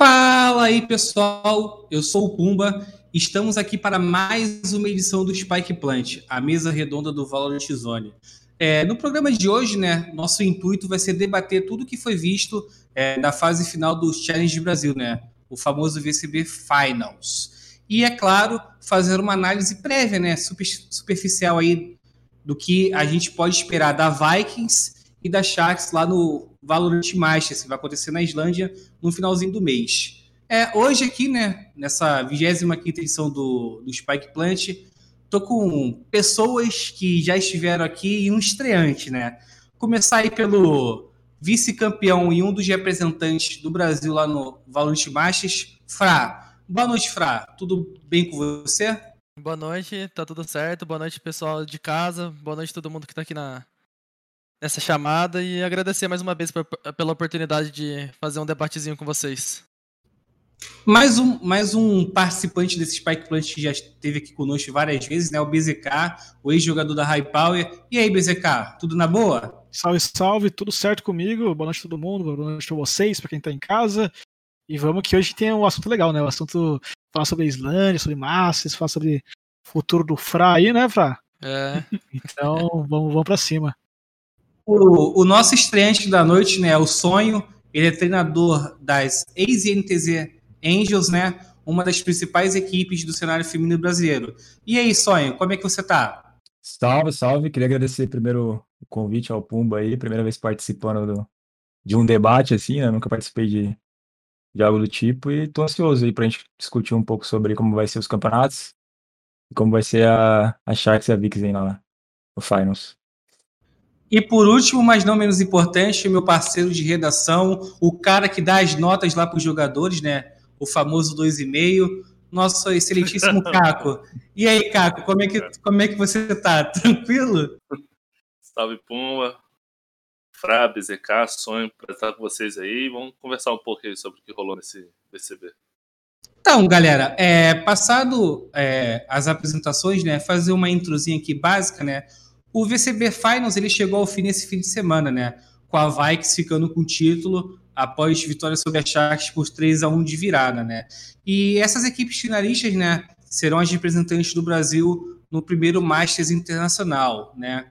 Fala aí, pessoal. Eu sou o Pumba. Estamos aqui para mais uma edição do Spike Plant, a mesa redonda do Valorant Zone. É, no programa de hoje, né, nosso intuito vai ser debater tudo que foi visto é, na fase final do Challenge Brasil, né, o famoso VCB Finals. E, é claro, fazer uma análise prévia, né, super, superficial aí do que a gente pode esperar da Vikings e da Sharks lá no Valorant Masters, que vai acontecer na Islândia no finalzinho do mês. É, hoje aqui, né, nessa 25ª edição do, do Spike Plant, tô com pessoas que já estiveram aqui e um estreante, né? Começar aí pelo vice-campeão e um dos representantes do Brasil lá no Valorant Masters, Fra. Boa noite, Fra. Tudo bem com você? Boa noite, tá tudo certo. Boa noite, pessoal de casa. Boa noite todo mundo que tá aqui na, nessa chamada e agradecer mais uma vez pela oportunidade de fazer um debatezinho com vocês. Mais um, mais um participante desse Spike Plant que já esteve aqui conosco várias vezes, né? O BZK, o ex-jogador da High Power. E aí, BZK, tudo na boa? Salve, salve, tudo certo comigo? Boa noite a todo mundo, boa noite a vocês, para quem tá em casa. E vamos que hoje tem um assunto legal, né? O assunto falar sobre a Islândia, sobre Masters, falar sobre o futuro do Fra aí, né, Fra? É. Então, vamos, vamos para cima. O, o, nosso estreante da noite, né, o Sonho, ele é treinador das ex-NTZ Angels, né, uma das principais equipes do cenário feminino brasileiro. E aí, Sonho, como é que você tá? Salve, salve. Queria agradecer primeiro o convite ao Pumba aí, primeira vez participando do, de um debate assim, né? Nunca participei de, de algo do tipo e tô ansioso aí pra gente discutir um pouco sobre como vai ser os campeonatos e como vai ser a, a Sharks e a Vixen lá no Finals. E por último, mas não menos importante, meu parceiro de redação, o cara que dá as notas lá para os jogadores, né? O famoso 2,5, nosso excelentíssimo Caco. E aí, Caco, como é que, como é que você tá? Tranquilo? Salve, Pumba. Frabe, ZK, sonho para estar com vocês aí. Vamos conversar um pouco aí sobre o que rolou nesse BCB. Então, galera, é, passado é, as apresentações, né, fazer uma introzinha aqui básica, né, o VCB Finals ele chegou ao fim nesse fim de semana, né? Com a Vikings ficando com o título após vitória sobre a Sharks por 3 a 1 de virada, né? E essas equipes finalistas, né, serão as representantes do Brasil no primeiro Masters Internacional, né?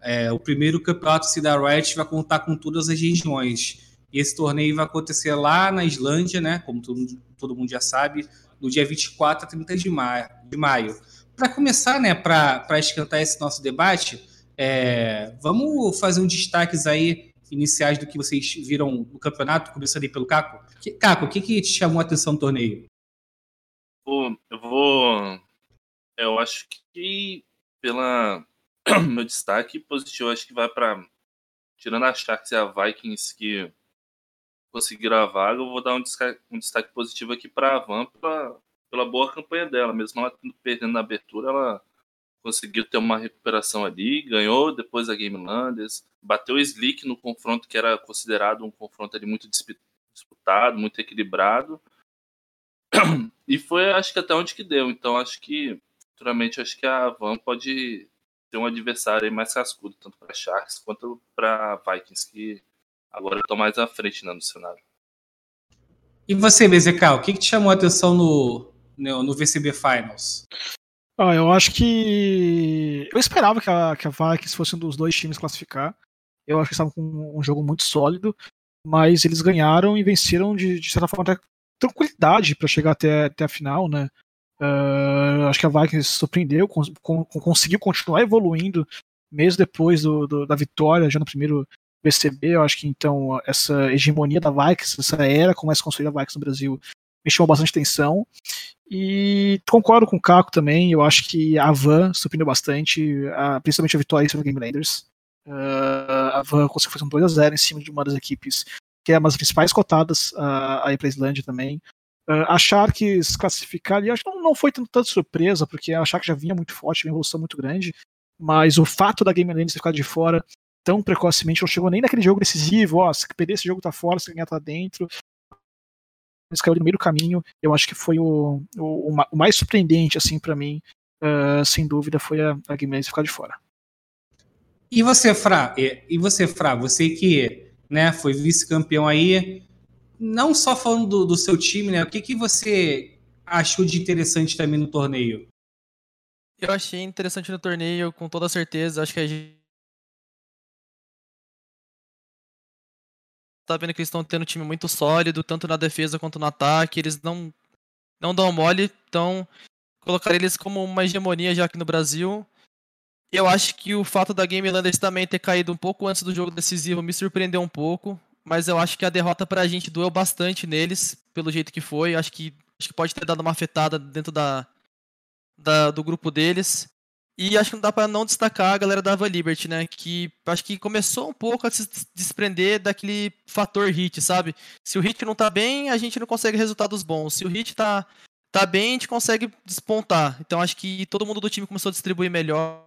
É, o primeiro campeonato da Riot vai contar com todas as regiões. E esse torneio vai acontecer lá na Islândia, né? Como todo, todo mundo já sabe, no dia 24 a 30 de maio. De maio. Para começar, né, para esquentar esse nosso debate, é, vamos fazer um destaques aí iniciais do que vocês viram no campeonato, começando aí pelo Caco. Caco, o que, que te chamou a atenção no torneio? Eu vou. Eu acho que pela meu destaque positivo, acho que vai para tirando a Sharks e a Vikings que conseguiram a vaga, eu vou dar um destaque, um destaque positivo aqui para a Van pela boa campanha dela. Mesmo ela perdendo na abertura, ela conseguiu ter uma recuperação ali, ganhou depois a Game Landers, bateu o Slick no confronto que era considerado um confronto ali muito disputado, muito equilibrado. E foi, acho que até onde que deu. Então, acho que, futuramente, acho que a Van pode ter um adversário mais cascudo, tanto para Sharks quanto para Vikings, que agora estão mais à frente né, no cenário. E você, BZK, o que, que te chamou a atenção no, no, no VCB Finals? Ah, eu acho que. Eu esperava que a, que a Vikings fosse um dos dois times classificar. Eu acho que estavam com um jogo muito sólido, mas eles ganharam e venceram de, de certa forma até tranquilidade para chegar até, até a final, né? Uh, acho que a Vikings surpreendeu, conseguiu continuar evoluindo mesmo depois do, do, da vitória já no primeiro VCB. Eu acho que então essa hegemonia da Vikings, essa era como é se construir a Vikings no Brasil, me chamou bastante atenção. E concordo com o Caco também, eu acho que a Van surpreendeu bastante, principalmente a vitória sobre o Game Raiders. Uh, a Van conseguiu fazer um 2x0 em cima de uma das equipes que é uma das principais cotadas aí para a Islândia também. Uh, a Sharks classificar ali, acho que não, foi tanto, tanto surpresa, porque a Sharks já vinha muito forte, uma evolução muito grande, mas o fato da Game Raiders ter ficado de fora tão precocemente, não chegou nem naquele jogo decisivo, ó, se perder esse jogo tá fora, se ganhar tá dentro, eles caiu no meio do caminho. Eu acho que foi o, o, o mais surpreendente, assim, para mim, uh, sem dúvida, foi a, a Guimarães ficar de fora. E você, Fra? E você, Fra? Você que né, foi vice-campeão aí, não só falando do, do, seu time, né? O que, que você achou de interessante também no torneio? Eu achei interessante no torneio, com toda certeza. Acho que a gente tá vendo que eles estão tendo um time muito sólido, tanto na defesa quanto no ataque. Eles não, não dão mole, então colocar eles como uma hegemonia já aqui no Brasil. Eu acho que o fato da Game Landers também ter caído um pouco antes do jogo decisivo me surpreendeu um pouco, mas eu acho que a derrota pra gente doeu bastante neles, pelo jeito que foi. Acho que, acho que pode ter dado uma afetada dentro da, da do grupo deles. E acho que não dá para não destacar a galera da Ava Liberty, né? Que acho que começou um pouco a se desprender daquele fator hit, sabe? Se o hit não tá bem, a gente não consegue resultados bons. Se o hit tá, tá bem, a gente consegue despontar. Então acho que todo mundo do time começou a distribuir melhor.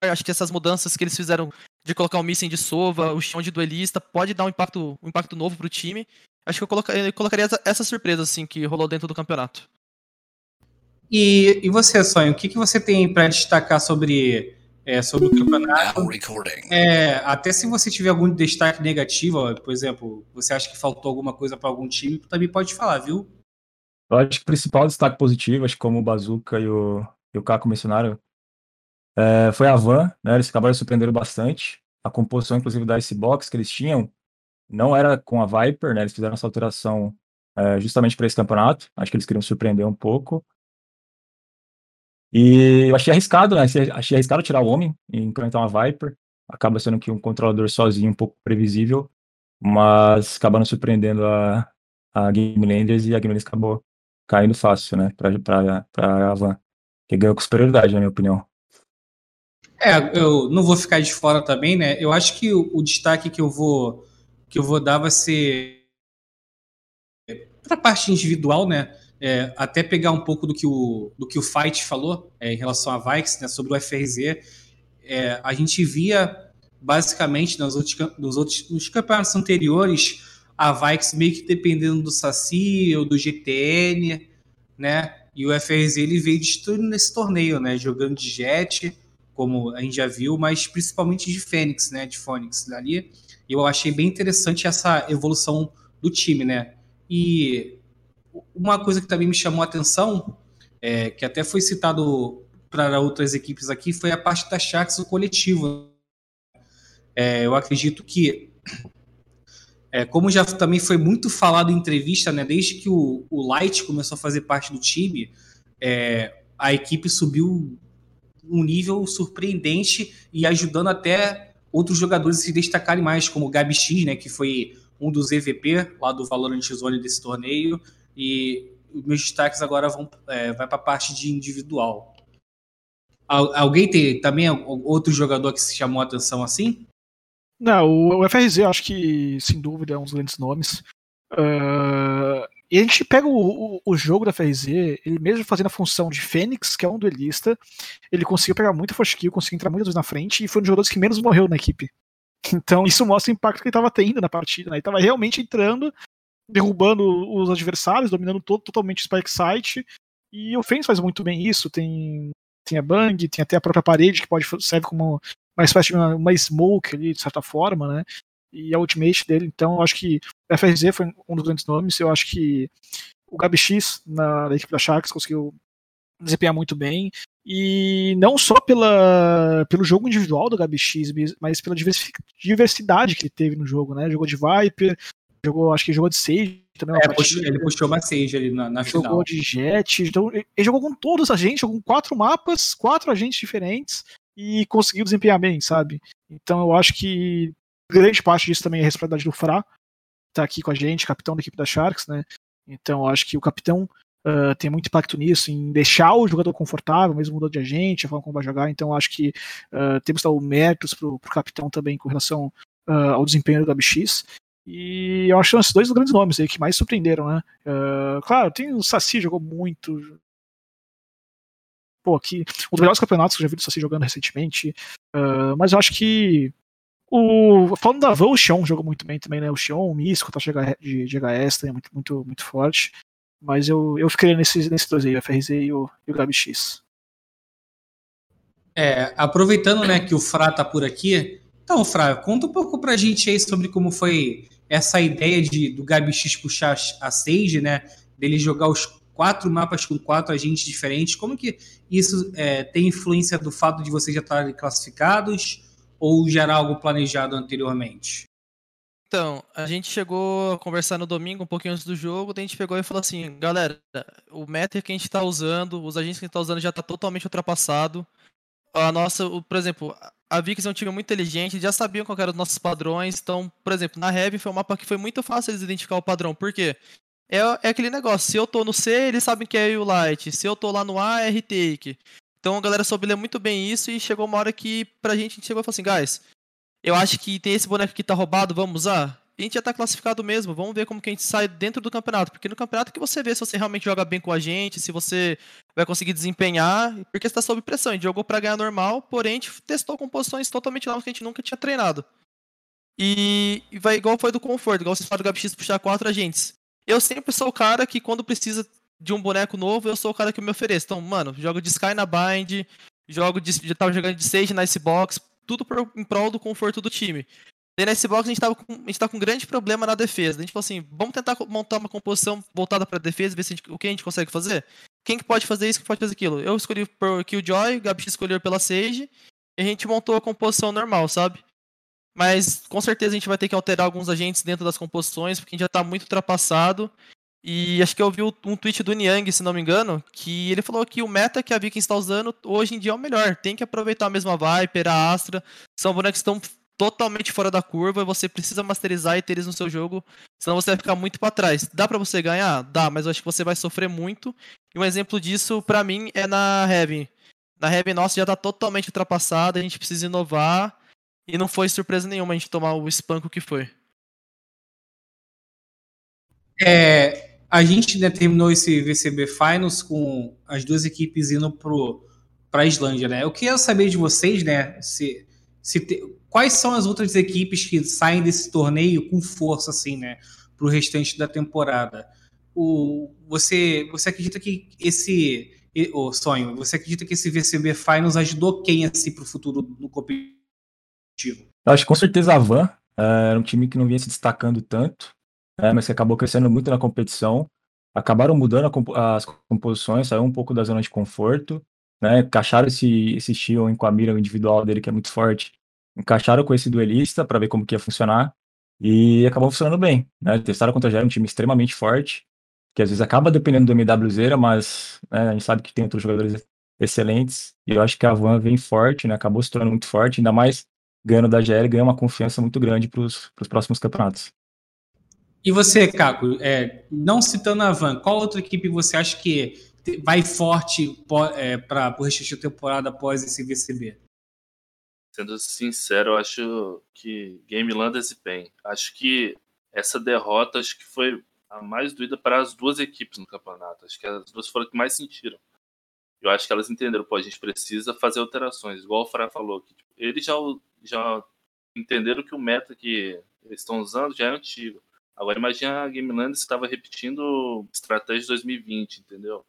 Acho que essas mudanças que eles fizeram de colocar o Missing de Sova, o chão de duelista, pode dar um impacto, um impacto novo pro time. Acho que eu colocaria, eu colocaria essa, essa surpresa assim que rolou dentro do campeonato. E, e você, Sonho, o que, que você tem para destacar sobre, é, sobre o campeonato? É, até se você tiver algum destaque negativo, ó, por exemplo, você acha que faltou alguma coisa para algum time, também pode falar, viu? Eu acho que o principal destaque positivo, acho que como o Bazuca e o, e o Caco mencionaram, é, foi a Van, né? Eles acabaram surpreendendo bastante. A composição, inclusive, da Icebox que eles tinham não era com a Viper, né? Eles fizeram essa alteração é, justamente para esse campeonato. Acho que eles queriam surpreender um pouco. E eu achei arriscado, né? Achei arriscado tirar o homem e implementar uma Viper. Acaba sendo que um controlador sozinho um pouco previsível, mas acabaram surpreendendo a, a Game Landers e a Game Landers acabou caindo fácil, né? Pra, pra, pra Avan, que ganhou com superioridade, na minha opinião. É, eu não vou ficar de fora também, né? Eu acho que o, o destaque que eu vou que eu vou dar vai ser para parte individual, né? É, até pegar um pouco do que o, do que o Fight falou é, em relação a Vikes, né, sobre o FRZ, é, a gente via basicamente nos outros, nos outros nos campeonatos anteriores a Vikes meio que dependendo do Saci ou do GTN, né? E o FRZ ele veio destruindo nesse torneio, né? Jogando de Jet, como a gente já viu, mas principalmente de Fênix, né? De Fênix ali. E eu achei bem interessante essa evolução do time, né? E uma coisa que também me chamou a atenção, é, que até foi citado para outras equipes aqui, foi a parte da Sharks do coletivo. É, eu acredito que, é, como já também foi muito falado em entrevista, né, desde que o, o Light começou a fazer parte do time, é, a equipe subiu um nível surpreendente e ajudando até outros jogadores a se destacarem mais, como o Gabi X, né, que foi um dos EVP lá do Valorant Zone desse torneio, e meus destaques agora vão é, vai para a parte de individual. Alguém tem também outro jogador que se chamou a atenção assim? Não, o FRZ acho que sem dúvida é um dos grandes nomes. Uh, e a gente pega o, o, o, jogo da FRZ, ele mesmo fazendo a função de Fênix, que é um duelista, ele conseguiu pegar muita force kill, conseguiu entrar muitas vezes na frente e foi um dos jogadores que menos morreu na equipe. Então isso mostra o impacto que ele estava tendo na partida. Né? Ele estava realmente entrando derrubando os adversários, dominando todo, totalmente o Spike Site. E o Fênix faz muito bem isso. Tem, tem a Bang, tem até a própria parede que pode serve como uma espécie de uma, uma smoke ali, de certa forma, né? E a ultimate dele, então eu acho que o FRZ foi um dos grandes nomes. Eu acho que o Gabi X na, na equipe da Sharks conseguiu desempenhar muito bem. E não só pela, pelo jogo individual do Gabi X, mas pela diversidade que ele teve no jogo, né? Jogou de Viper, jogou, acho que jogou de Sage também. É, puxou, ele puxou uma Sage ali na, na jogou final. Jogou de Jet, então ele jogou com todos os agentes, jogou com quatro mapas, quatro agentes diferentes e conseguiu desempenhar bem, sabe? Então eu acho que grande parte disso também é a responsabilidade do Fra, tá aqui com a gente, capitão da equipe da Sharks, né? Então eu acho que o capitão uh, tem muito impacto nisso, em deixar o jogador confortável, mesmo mudando de agente, a forma como vai jogar. Então eu acho que uh, temos que dar o méritos pro, pro capitão também com relação uh, ao desempenho do WX. E eu acho que são esses dois grandes nomes aí que mais surpreenderam, né? Uh, claro, tem o Saci, jogou muito. Pô, aqui, um dos melhores campeonatos que eu já vi do Saci jogando recentemente. Uh, mas eu acho que. O, falando da Van, o Xion jogou muito bem também, né? O Xion, o Místico, tá de, de HS, também é muito, muito, muito forte. Mas eu, eu ficaria nesses, nesses dois aí, o FRZ e o, e o. É, aproveitando né, que o Fra tá por aqui, então, Fra, conta um pouco pra gente aí sobre como foi essa ideia de do Gabi X puxar a Sage, né? Dele jogar os quatro mapas com quatro agentes diferentes. Como que isso é, tem influência do fato de vocês já estarem classificados ou era algo planejado anteriormente? Então, a gente chegou a conversar no domingo, um pouquinho antes do jogo, daí a gente pegou e falou assim, galera, o meta que a gente está usando, os agentes que a gente está usando já está totalmente ultrapassado. A nossa, por exemplo, a Vix é um time muito inteligente, já sabiam qual eram os nossos padrões, então, por exemplo, na Heavy foi um mapa que foi muito fácil eles identificar o padrão, por quê? É, é aquele negócio, se eu tô no C, eles sabem que é o Light, se eu tô lá no A, é R-Take. Então a galera soube ler muito bem isso e chegou uma hora que pra gente, a gente chegou e falou assim, guys, eu acho que tem esse boneco que tá roubado, vamos usar? A gente já tá classificado mesmo, vamos ver como que a gente sai dentro do campeonato, porque no campeonato que você vê se você realmente joga bem com a gente, se você vai conseguir desempenhar, porque você tá sob pressão, a gente jogou pra ganhar normal, porém a gente testou composições totalmente novas que a gente nunca tinha treinado. E, vai igual foi do conforto, igual vocês falaram do GapX puxar quatro agentes. Eu sempre sou o cara que quando precisa de um boneco novo, eu sou o cara que me ofereço. Então, mano, jogo de Sky na Bind, jogo de, já tava jogando de Sage na Icebox, tudo em prol do conforto do time. E nesse box a gente, tava com, a gente tá com um grande problema na defesa. A gente falou assim, vamos tentar montar uma composição voltada para defesa, ver se gente, o que a gente consegue fazer. Quem que pode fazer isso, quem pode fazer aquilo? Eu escolhi por Killjoy, o Gabi escolheu pela Sage, e a gente montou a composição normal, sabe? Mas com certeza a gente vai ter que alterar alguns agentes dentro das composições, porque a gente já tá muito ultrapassado. E acho que eu vi um tweet do Niang, se não me engano, que ele falou que o meta que a Vikings está usando hoje em dia é o melhor. Tem que aproveitar a mesma Viper, a Astra. São bonecos que estão totalmente fora da curva e você precisa masterizar e ter eles no seu jogo, senão você vai ficar muito para trás. Dá para você ganhar? Dá, mas eu acho que você vai sofrer muito. E um exemplo disso, para mim, é na Heavy. Na Heavy nossa já tá totalmente ultrapassada, a gente precisa inovar. E não foi surpresa nenhuma a gente tomar o espanco que foi. É, a gente né, terminou esse VCB Finals com as duas equipes indo para a Islândia, né? Eu queria saber de vocês, né? Se, se te, quais são as outras equipes que saem desse torneio com força, assim, né, para o restante da temporada? O, você, você acredita que esse o sonho, você acredita que esse VCB Finals ajudou quem assim para o futuro no competitivo? Eu acho que com certeza a Van é, era um time que não vinha se destacando tanto, é, mas que acabou crescendo muito na competição. Acabaram mudando as composições, saiu um pouco da zona de conforto, né? Encaixaram esse, esse Tion com a mira individual dele, que é muito forte, encaixaram com esse duelista para ver como que ia funcionar e acabou funcionando bem. Né? Testaram contra já um time extremamente forte, que às vezes acaba dependendo do MWZera, mas né, a gente sabe que tem outros jogadores excelentes e eu acho que a Van vem forte, né? acabou se tornando muito forte, ainda mais ganhando da GL, ganha uma confiança muito grande para os próximos campeonatos. E você, Caco, é, não citando a Van, qual outra equipe você acha que vai forte é, para o resto da temporada após esse VCB? Sendo sincero, eu acho que Game Landers e PEN. Acho que essa derrota acho que foi a mais doída para as duas equipes no campeonato. Acho que as duas foram que mais sentiram. Eu acho que elas entenderam, pô, a gente precisa fazer alterações, igual o Farah falou. Que, tipo, eles já, já entenderam que o meta que eles estão usando já é antigo. Agora imagina a Game Landers estava repetindo estratégia de 2020, entendeu?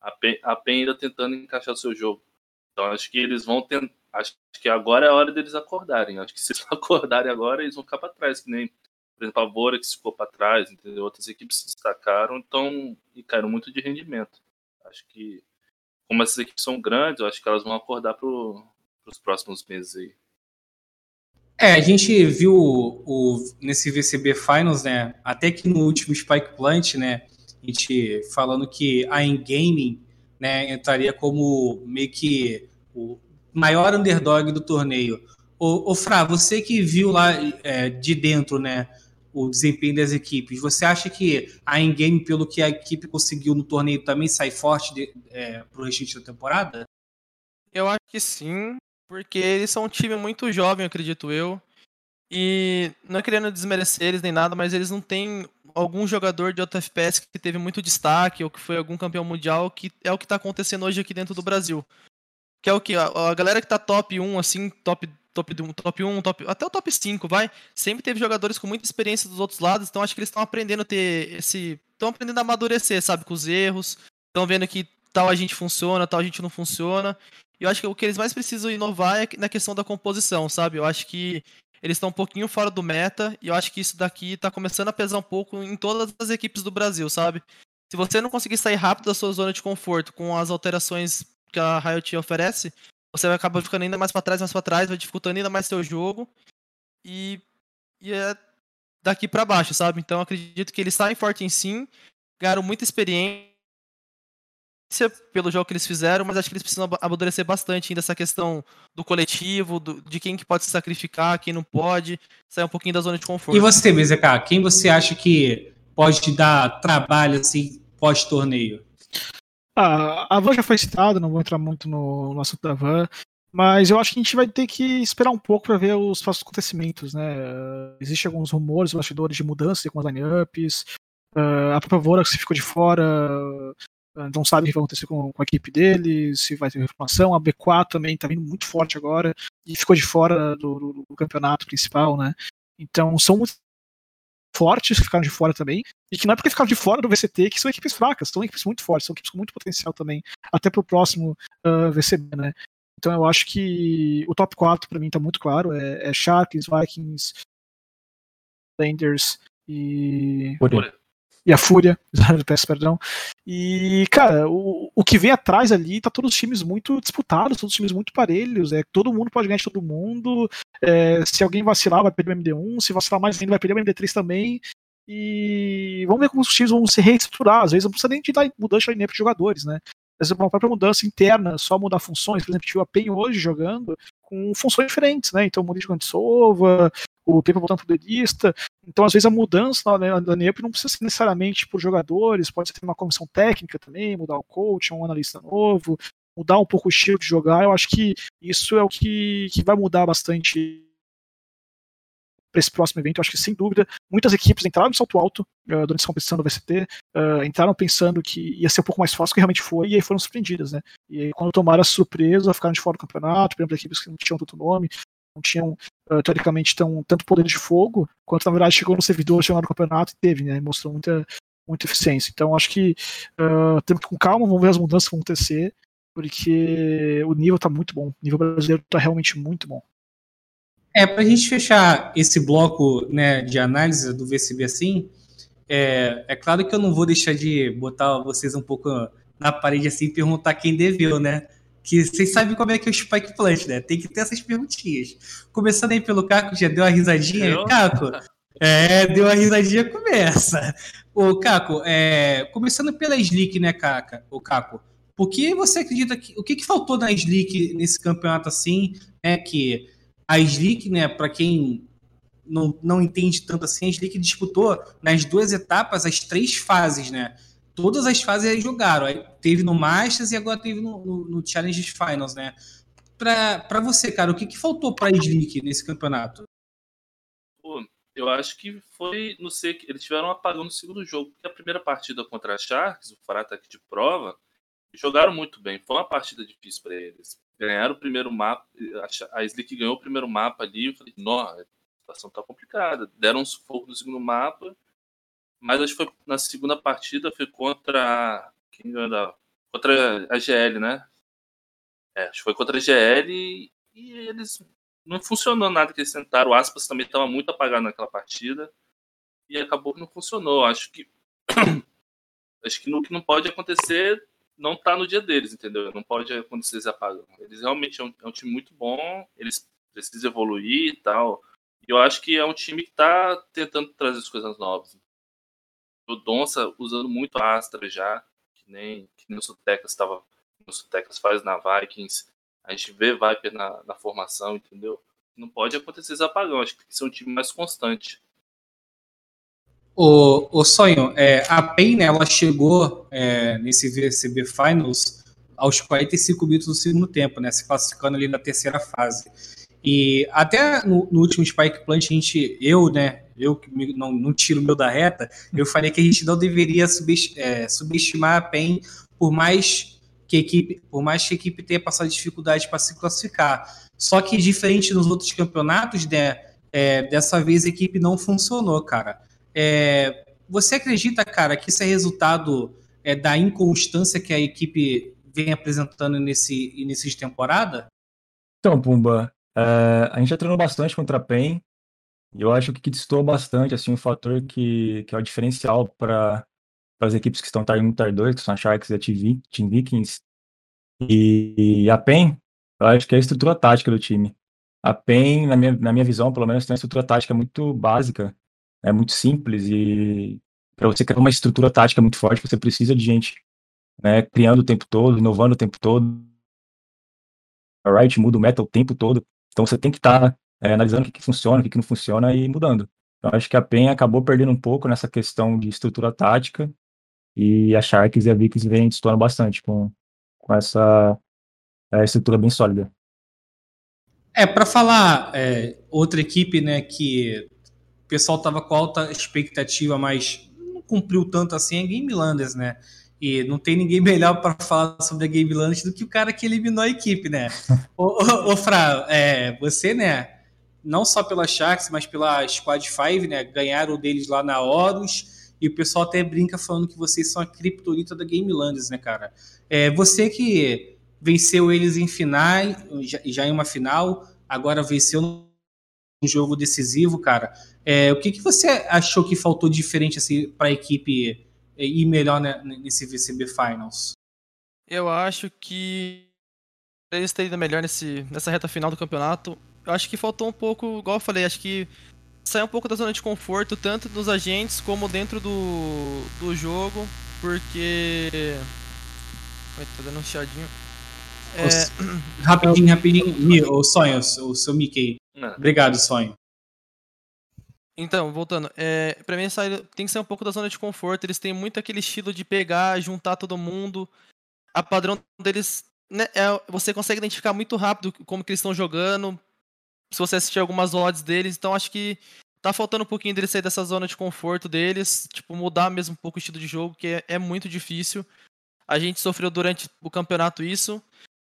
A PEN, a PEN ainda tentando encaixar o seu jogo. Então acho que eles vão tentar acho que agora é a hora deles acordarem. Acho que se eles acordarem agora, eles vão ficar para trás, que nem, por exemplo, a Bora que ficou para trás, entendeu? Outras equipes se destacaram então, e caíram muito de rendimento. Acho que, como essas equipes são grandes, eu acho que elas vão acordar para os próximos meses aí. É, a gente viu o, o, nesse VCB Finals, né? Até que no último Spike Plant, né? A gente falando que a Gaming, né, entraria como meio que o, maior underdog do torneio. O, o Fra, você que viu lá é, de dentro, né, o desempenho das equipes, você acha que a Endgame, pelo que a equipe conseguiu no torneio, também sai forte é, para o restante da temporada? Eu acho que sim, porque eles são um time muito jovem, acredito eu. E não é querendo desmerecer eles nem nada, mas eles não têm algum jogador de outro FPS que teve muito destaque ou que foi algum campeão mundial, que é o que está acontecendo hoje aqui dentro do Brasil que é o que? A, a, galera que tá top 1, assim, top, top, top 1, top, até o top 5, vai, sempre teve jogadores com muita experiência dos outros lados, então acho que eles estão aprendendo a ter esse. estão aprendendo a amadurecer, sabe, com os erros, estão vendo que tal a gente funciona, tal a gente não funciona. E eu acho que o que eles mais precisam inovar é na questão da composição, sabe? Eu acho que eles estão um pouquinho fora do meta, e eu acho que isso daqui tá começando a pesar um pouco em todas as equipes do Brasil, sabe? Se você não conseguir sair rápido da sua zona de conforto com as alterações que a Riot oferece, você vai acabar ficando ainda mais para trás, mais para trás, vai dificultando ainda mais seu jogo. E, e é daqui para baixo, sabe? Então acredito que eles saem forte em sim, ganharam muita experiência pelo jogo que eles fizeram, mas acho que eles precisam amadurecer bastante ainda essa questão do coletivo, do, de quem que pode se sacrificar, quem não pode, sair um pouquinho da zona de conforto. E você, BZK, quem você acha que pode te dar trabalho assim pós-torneio? Ah, a Van já foi citada, não vou entrar muito no, no assunto da Van, mas eu acho que a gente vai ter que esperar um pouco para ver os próximos acontecimentos, né? Existem alguns rumores, bastidores de mudança de algumas lineups. Uh, a própria Vorax ficou de fora, uh, não sabe o que vai acontecer com, com, a equipe dele, se vai ter reformação. A B4 também está vindo muito forte agora e ficou de fora do, do, do campeonato principal, né? Então são muitas fortes que ficaram de fora também, e que não é porque ficaram de fora do VCT que são equipes fracas, são equipes muito fortes, são equipes com muito potencial também, até pro próximo uh, VCB, né? Então eu acho que o top 4 para mim tá muito claro, é, é Sharks, Vikings, Landers e e a Fúria, peço perdão. E, cara, o, o que vem atrás ali tá todos os times muito disputados, todos os times muito parelhos, é, todo mundo pode ganhar de todo mundo. É, se alguém vacilar, vai perder o MD1, se vacilar mais ainda, vai perder o MD3 também. E vamos ver como os times vão se reestruturar. Às vezes não precisa nem de dar mudança de de jogadores, né? Às uma própria mudança interna, só mudar funções. Por exemplo, tive a PEN hoje jogando com funções diferentes, né? Então, mudei de Sova, o tempo voltando pro delista. Então, às vezes, a mudança na, na NEP não precisa ser necessariamente por jogadores, pode ser uma comissão técnica também, mudar o coach, um analista novo, mudar um pouco o estilo de jogar. Eu acho que isso é o que, que vai mudar bastante para esse próximo evento. Eu acho que, sem dúvida, muitas equipes entraram no salto alto uh, durante essa competição do VCT, uh, entraram pensando que ia ser um pouco mais fácil, que realmente foi, e aí foram surpreendidas, né? E aí, quando tomaram a surpresa, ficaram de fora do campeonato, por exemplo, equipes que não tinham tanto nome, não tinham, uh, teoricamente, tão, tanto poder de fogo, quanto, na verdade, chegou no servidor, chegou no campeonato e teve, né? Mostrou muita, muita eficiência. Então, acho que uh, temos que ir com calma, vamos ver as mudanças que vão acontecer, porque o nível está muito bom. O nível brasileiro está realmente muito bom. É, para a gente fechar esse bloco né, de análise do VCB assim, é, é claro que eu não vou deixar de botar vocês um pouco na parede assim e perguntar quem deveu, né? Que vocês sabem como é que é o Spike Plant, né? Tem que ter essas perguntinhas. Começando aí pelo Caco, já deu uma risadinha? Eu? Caco, é, deu uma risadinha, começa. Ô, Caco, é, começando pela Slick, né, Caca? O Caco, por que você acredita que. O que, que faltou na Slick nesse campeonato assim, né? Que a Slick, né, para quem não, não entende tanto assim, a Slick disputou nas duas etapas as três fases, né? Todas as fases eles jogaram. Aí teve no Masters e agora teve no, no, no Challenge Finals, né? Para você, cara, o que, que faltou para a Slick nesse campeonato? Pô, eu acho que foi, não sei, eles tiveram um apagão no segundo jogo, porque a primeira partida contra a Sharks, o Farataque de prova, jogaram muito bem. Foi uma partida difícil para eles ganharam o primeiro mapa, a Slick ganhou o primeiro mapa ali, eu falei, nossa, a situação tá complicada. Deram um sufoco no segundo mapa, mas acho que foi na segunda partida, foi contra quem ganhou contra a GL, né? É, acho que foi contra a GL e, e eles não funcionou nada que eles tentaram. O Aspas também estava muito apagado naquela partida e acabou que não funcionou. Acho que acho que no que não pode acontecer não tá no dia deles, entendeu? Não pode acontecer esse apagão. Eles realmente é um, é um, time muito bom, eles precisam evoluir e tal. E eu acho que é um time que tá tentando trazer as coisas novas. O Donça usando muito a Astra já, que nem, que nem o Sutecas estava. O Sutecas faz na Vikings. A gente vê Viper na, na formação, entendeu? Não pode acontecer esse apagão. Acho que tem que ser um time mais constante. O, o sonho, é, a PEN, né, ela chegou é, nesse VCB Finals aos 45 minutos do segundo tempo, né, se classificando ali na terceira fase. E até no, no último Spike Plant, a gente, eu, né, eu que não, não tiro meu da reta, eu falei que a gente não deveria é, subestimar a PEN por mais que a equipe, por mais que a equipe tenha passado dificuldade para se classificar. Só que diferente dos outros campeonatos, né, é, dessa vez a equipe não funcionou, cara. É, você acredita, cara, que isso é resultado é, da inconstância que a equipe vem apresentando nesse início de temporada? Então, Pumba, é, a gente já treinou bastante contra a PEN. Eu acho que, distou bastante, assim, um fator que, que é o diferencial para as equipes que estão Tar 1 Tar 2, que são a Sharks e a Team Vikings, e, e a PEN, eu acho que é a estrutura tática do time. A PEN, na minha, na minha visão, pelo menos, tem uma estrutura tática muito básica, é muito simples, e para você criar uma estrutura tática muito forte, você precisa de gente né, criando o tempo todo, inovando o tempo todo. A Riot muda o meta o tempo todo, então você tem que estar tá, é, analisando o que, que funciona, o que, que não funciona e mudando. Então, acho que a PEN acabou perdendo um pouco nessa questão de estrutura tática, e a Sharks e a Vikings vem destoando bastante com, com essa é, estrutura bem sólida. É, para falar é, outra equipe, né, que o pessoal tava com alta expectativa, mas não cumpriu tanto assim, é Game Landers, né? E não tem ninguém melhor para falar sobre a Game Landers do que o cara que eliminou a equipe, né? ô, ô, ô, Fra, é, você, né, não só pela Sharks, mas pela Squad 5, né, ganharam deles lá na Horus, e o pessoal até brinca falando que vocês são a criptonita da Game Landers, né, cara? É, você que venceu eles em finais, já, já em uma final, agora venceu num jogo decisivo, cara. É, o que, que você achou que faltou diferente assim, para a equipe é, ir melhor né, nesse VCB Finals? Eu acho que eles ido melhor nesse, nessa reta final do campeonato, eu acho que faltou um pouco, igual eu falei, acho que sair um pouco da zona de conforto, tanto dos agentes como dentro do, do jogo, porque. Ai, tô dando um chiadinho. É... Rapidinho, rapidinho. O sonho, o seu Mickey. Não. Obrigado, sonho. Então, voltando, é, pra mim tem que ser um pouco da zona de conforto. Eles têm muito aquele estilo de pegar, juntar todo mundo. A padrão deles. Né, é, você consegue identificar muito rápido como que eles estão jogando. Se você assistir algumas odds deles. Então acho que tá faltando um pouquinho deles sair dessa zona de conforto deles. Tipo, mudar mesmo um pouco o estilo de jogo, que é, é muito difícil. A gente sofreu durante o campeonato isso.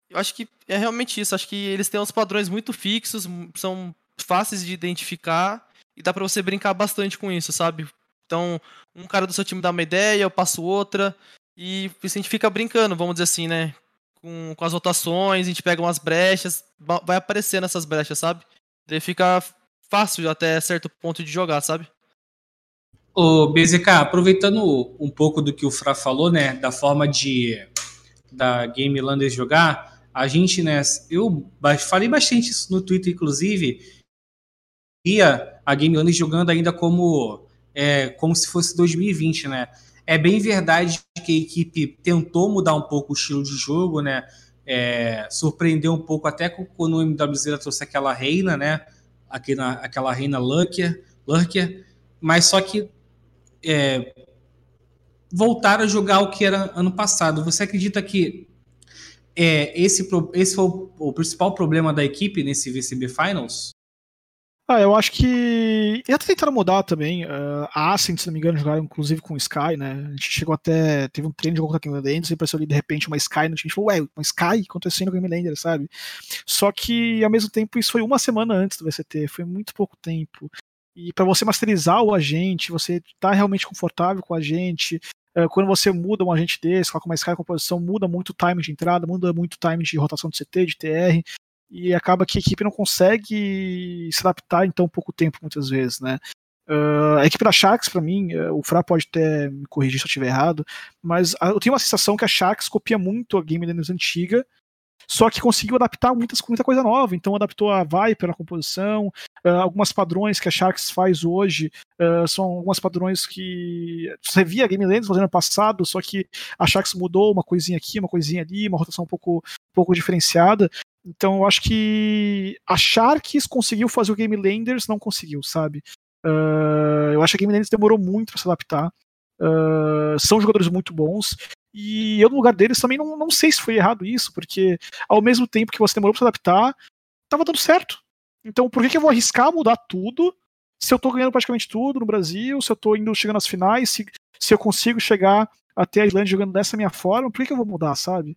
Eu acho que é realmente isso. Acho que eles têm uns padrões muito fixos, são fáceis de identificar e dá para você brincar bastante com isso, sabe? Então, um cara do seu time dá uma ideia, eu passo outra e a gente fica brincando, vamos dizer assim, né? Com, com as rotações, a gente pega umas brechas, vai aparecendo essas brechas, sabe? Daí fica fácil até certo ponto de jogar, sabe? Ô, BZK, aproveitando um pouco do que o Fra falou, né, da forma de da Game Landers jogar, a gente, né, eu falei bastante isso no Twitter, inclusive, ia a Game Landers jogando ainda como, é, como se fosse 2020, né? É bem verdade que a equipe tentou mudar um pouco o estilo de jogo, né? É, surpreendeu um pouco até quando o MWZ trouxe aquela reina, né? Aquela, aquela reina Lurker, Lurker, mas só que é, voltaram a jogar o que era ano passado. Você acredita que é, esse, esse foi o, o, principal problema da equipe nesse VCB Finals? Ah, eu acho que. E até tentaram mudar também. Uh, a Ascent, se não me engano, jogaram inclusive com o Sky, né? A gente chegou até. Teve um treino de contra a Game Landers e apareceu ali de repente uma Sky no time. A gente falou, ué, uma Sky acontecendo a Game Landers, sabe? Só que ao mesmo tempo isso foi uma semana antes do VCT, foi muito pouco tempo. E para você masterizar o agente, você tá realmente confortável com a gente, é, quando você muda um agente desse, coloca uma escala de composição, muda muito o time de entrada, muda muito o time de rotação de CT, de TR, e acaba que a equipe não consegue se adaptar em tão pouco tempo, muitas vezes, né? Uh, a equipe da Sharks, para mim, uh, o Fra pode até me corrigir se eu estiver errado, mas eu tenho uma sensação que a Sharks copia muito a Game Daniels antiga, só que conseguiu adaptar muitas, muita coisa nova. Então adaptou a Viper na composição, uh, algumas padrões que a Sharks faz hoje uh, são algumas padrões que você via a Game Lands fazendo no passado, só que a Sharks mudou uma coisinha aqui, uma coisinha ali, uma rotação um pouco, um pouco diferenciada. Então eu acho que a Sharks conseguiu fazer o Game Landers, não conseguiu, sabe? Uh, eu acho que a Game Landers demorou muito para se adaptar. Uh, são jogadores muito bons. E eu, no lugar deles, também não, não sei se foi errado isso, porque ao mesmo tempo que você demorou para se adaptar, tava dando certo. Então, por que, que eu vou arriscar mudar tudo se eu tô ganhando praticamente tudo no Brasil, se eu tô indo chegando às finais, se, se eu consigo chegar até a Islândia jogando dessa minha forma, por que, que eu vou mudar, sabe?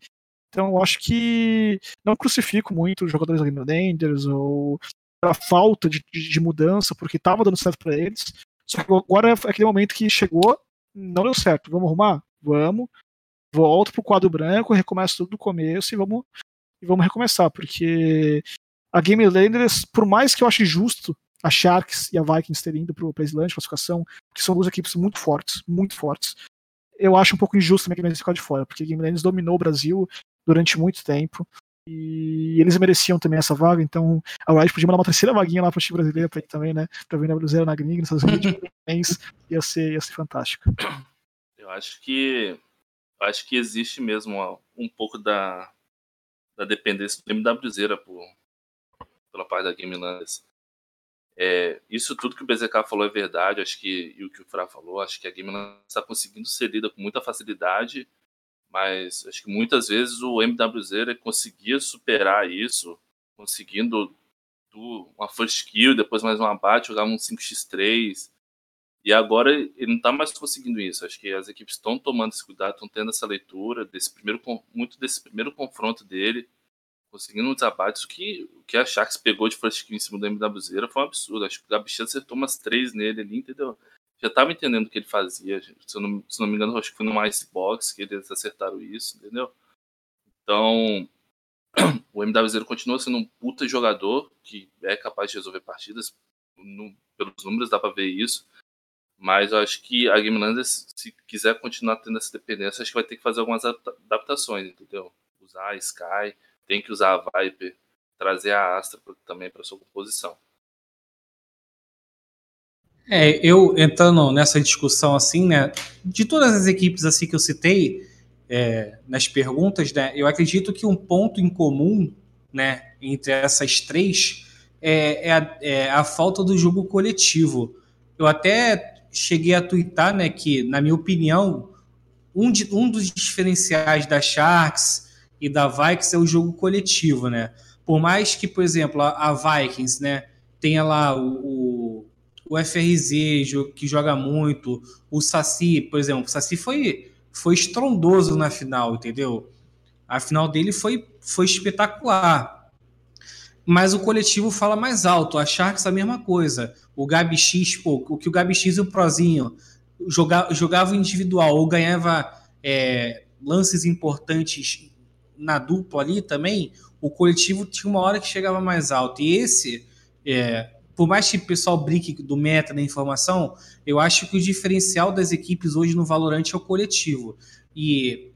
Então, eu acho que não crucifico muito os jogadores da Game Landers ou a falta de, de, de mudança, porque tava dando certo para eles. Só que agora é aquele momento que chegou, não deu certo. Vamos arrumar? Vamos volto pro quadro branco, recomeço tudo do começo e vamos, e vamos recomeçar, porque a Game Landers, por mais que eu ache justo a Sharks e a Vikings terem ido para o Islândia classificação, porque são duas equipes muito fortes, muito fortes. Eu acho um pouco injusto também que a Game ficar de fora, porque a Game dominou o Brasil durante muito tempo. E eles mereciam também essa vaga, então a Riot podia mandar uma terceira vaguinha lá para o time brasileiro pra ele também, né? Pra vir na Brasileira na gringa, Estados Unidos, ia ser, ia ser fantástico. Eu acho que eu acho que existe mesmo um pouco da, da dependência do MWZ por, pela parte da Game Landers. É, isso tudo que o BZK falou é verdade, acho que e o que o Fra falou, acho que a Game Landers está conseguindo ser lida com muita facilidade mas acho que muitas vezes o MWZ conseguia superar isso, conseguindo uma first kill, depois mais um abate, jogava um 5x3. E agora ele não está mais conseguindo isso. Acho que as equipes estão tomando esse cuidado, estão tendo essa leitura desse primeiro, muito desse primeiro confronto dele, conseguindo uns abates. O que, o que a Sharks pegou de first kill em cima do MWZ foi um absurdo. Acho que o Gabichão acertou umas três nele ali, entendeu? Já estava entendendo o que ele fazia. Se eu não, se não me engano, acho que foi no Icebox que eles acertaram isso, entendeu? Então, o MWZ continua sendo um puta jogador que é capaz de resolver partidas. No, pelos números dá para ver isso. Mas eu acho que a Game Landers, se quiser continuar tendo essa dependência, acho que vai ter que fazer algumas adaptações, entendeu? Usar a Sky, tem que usar a Viper, trazer a Astra também para sua composição. É, eu entrando nessa discussão assim, né, de todas as equipes assim que eu citei é, nas perguntas, né, eu acredito que um ponto em comum, né, entre essas três é, é, a, é a falta do jogo coletivo. Eu até cheguei a twittar, né, que na minha opinião um, de, um dos diferenciais da Sharks e da Vikings é o jogo coletivo, né? Por mais que, por exemplo, a, a Vikings, né, tenha lá o, o o FRZ, que joga muito, o Saci, por exemplo, o Saci foi, foi estrondoso na final, entendeu? A final dele foi, foi espetacular. Mas o coletivo fala mais alto, a Sharks a mesma coisa. O Gabi X, pô, o que o Gabi X e o Prozinho jogava, jogava individual ou ganhava é, lances importantes na dupla ali também, o coletivo tinha uma hora que chegava mais alto. E esse, é, por mais que o pessoal brinque do meta da informação, eu acho que o diferencial das equipes hoje no Valorant é o coletivo. E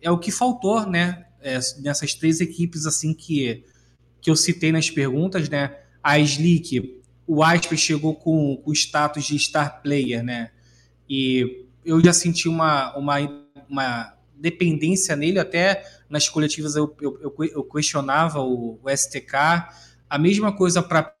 é o que faltou, né? É, nessas três equipes assim que, que eu citei nas perguntas, né? A Slick, o Asper chegou com o status de star player, né? E eu já senti uma, uma, uma dependência nele, até nas coletivas eu, eu, eu questionava o, o STK. A mesma coisa para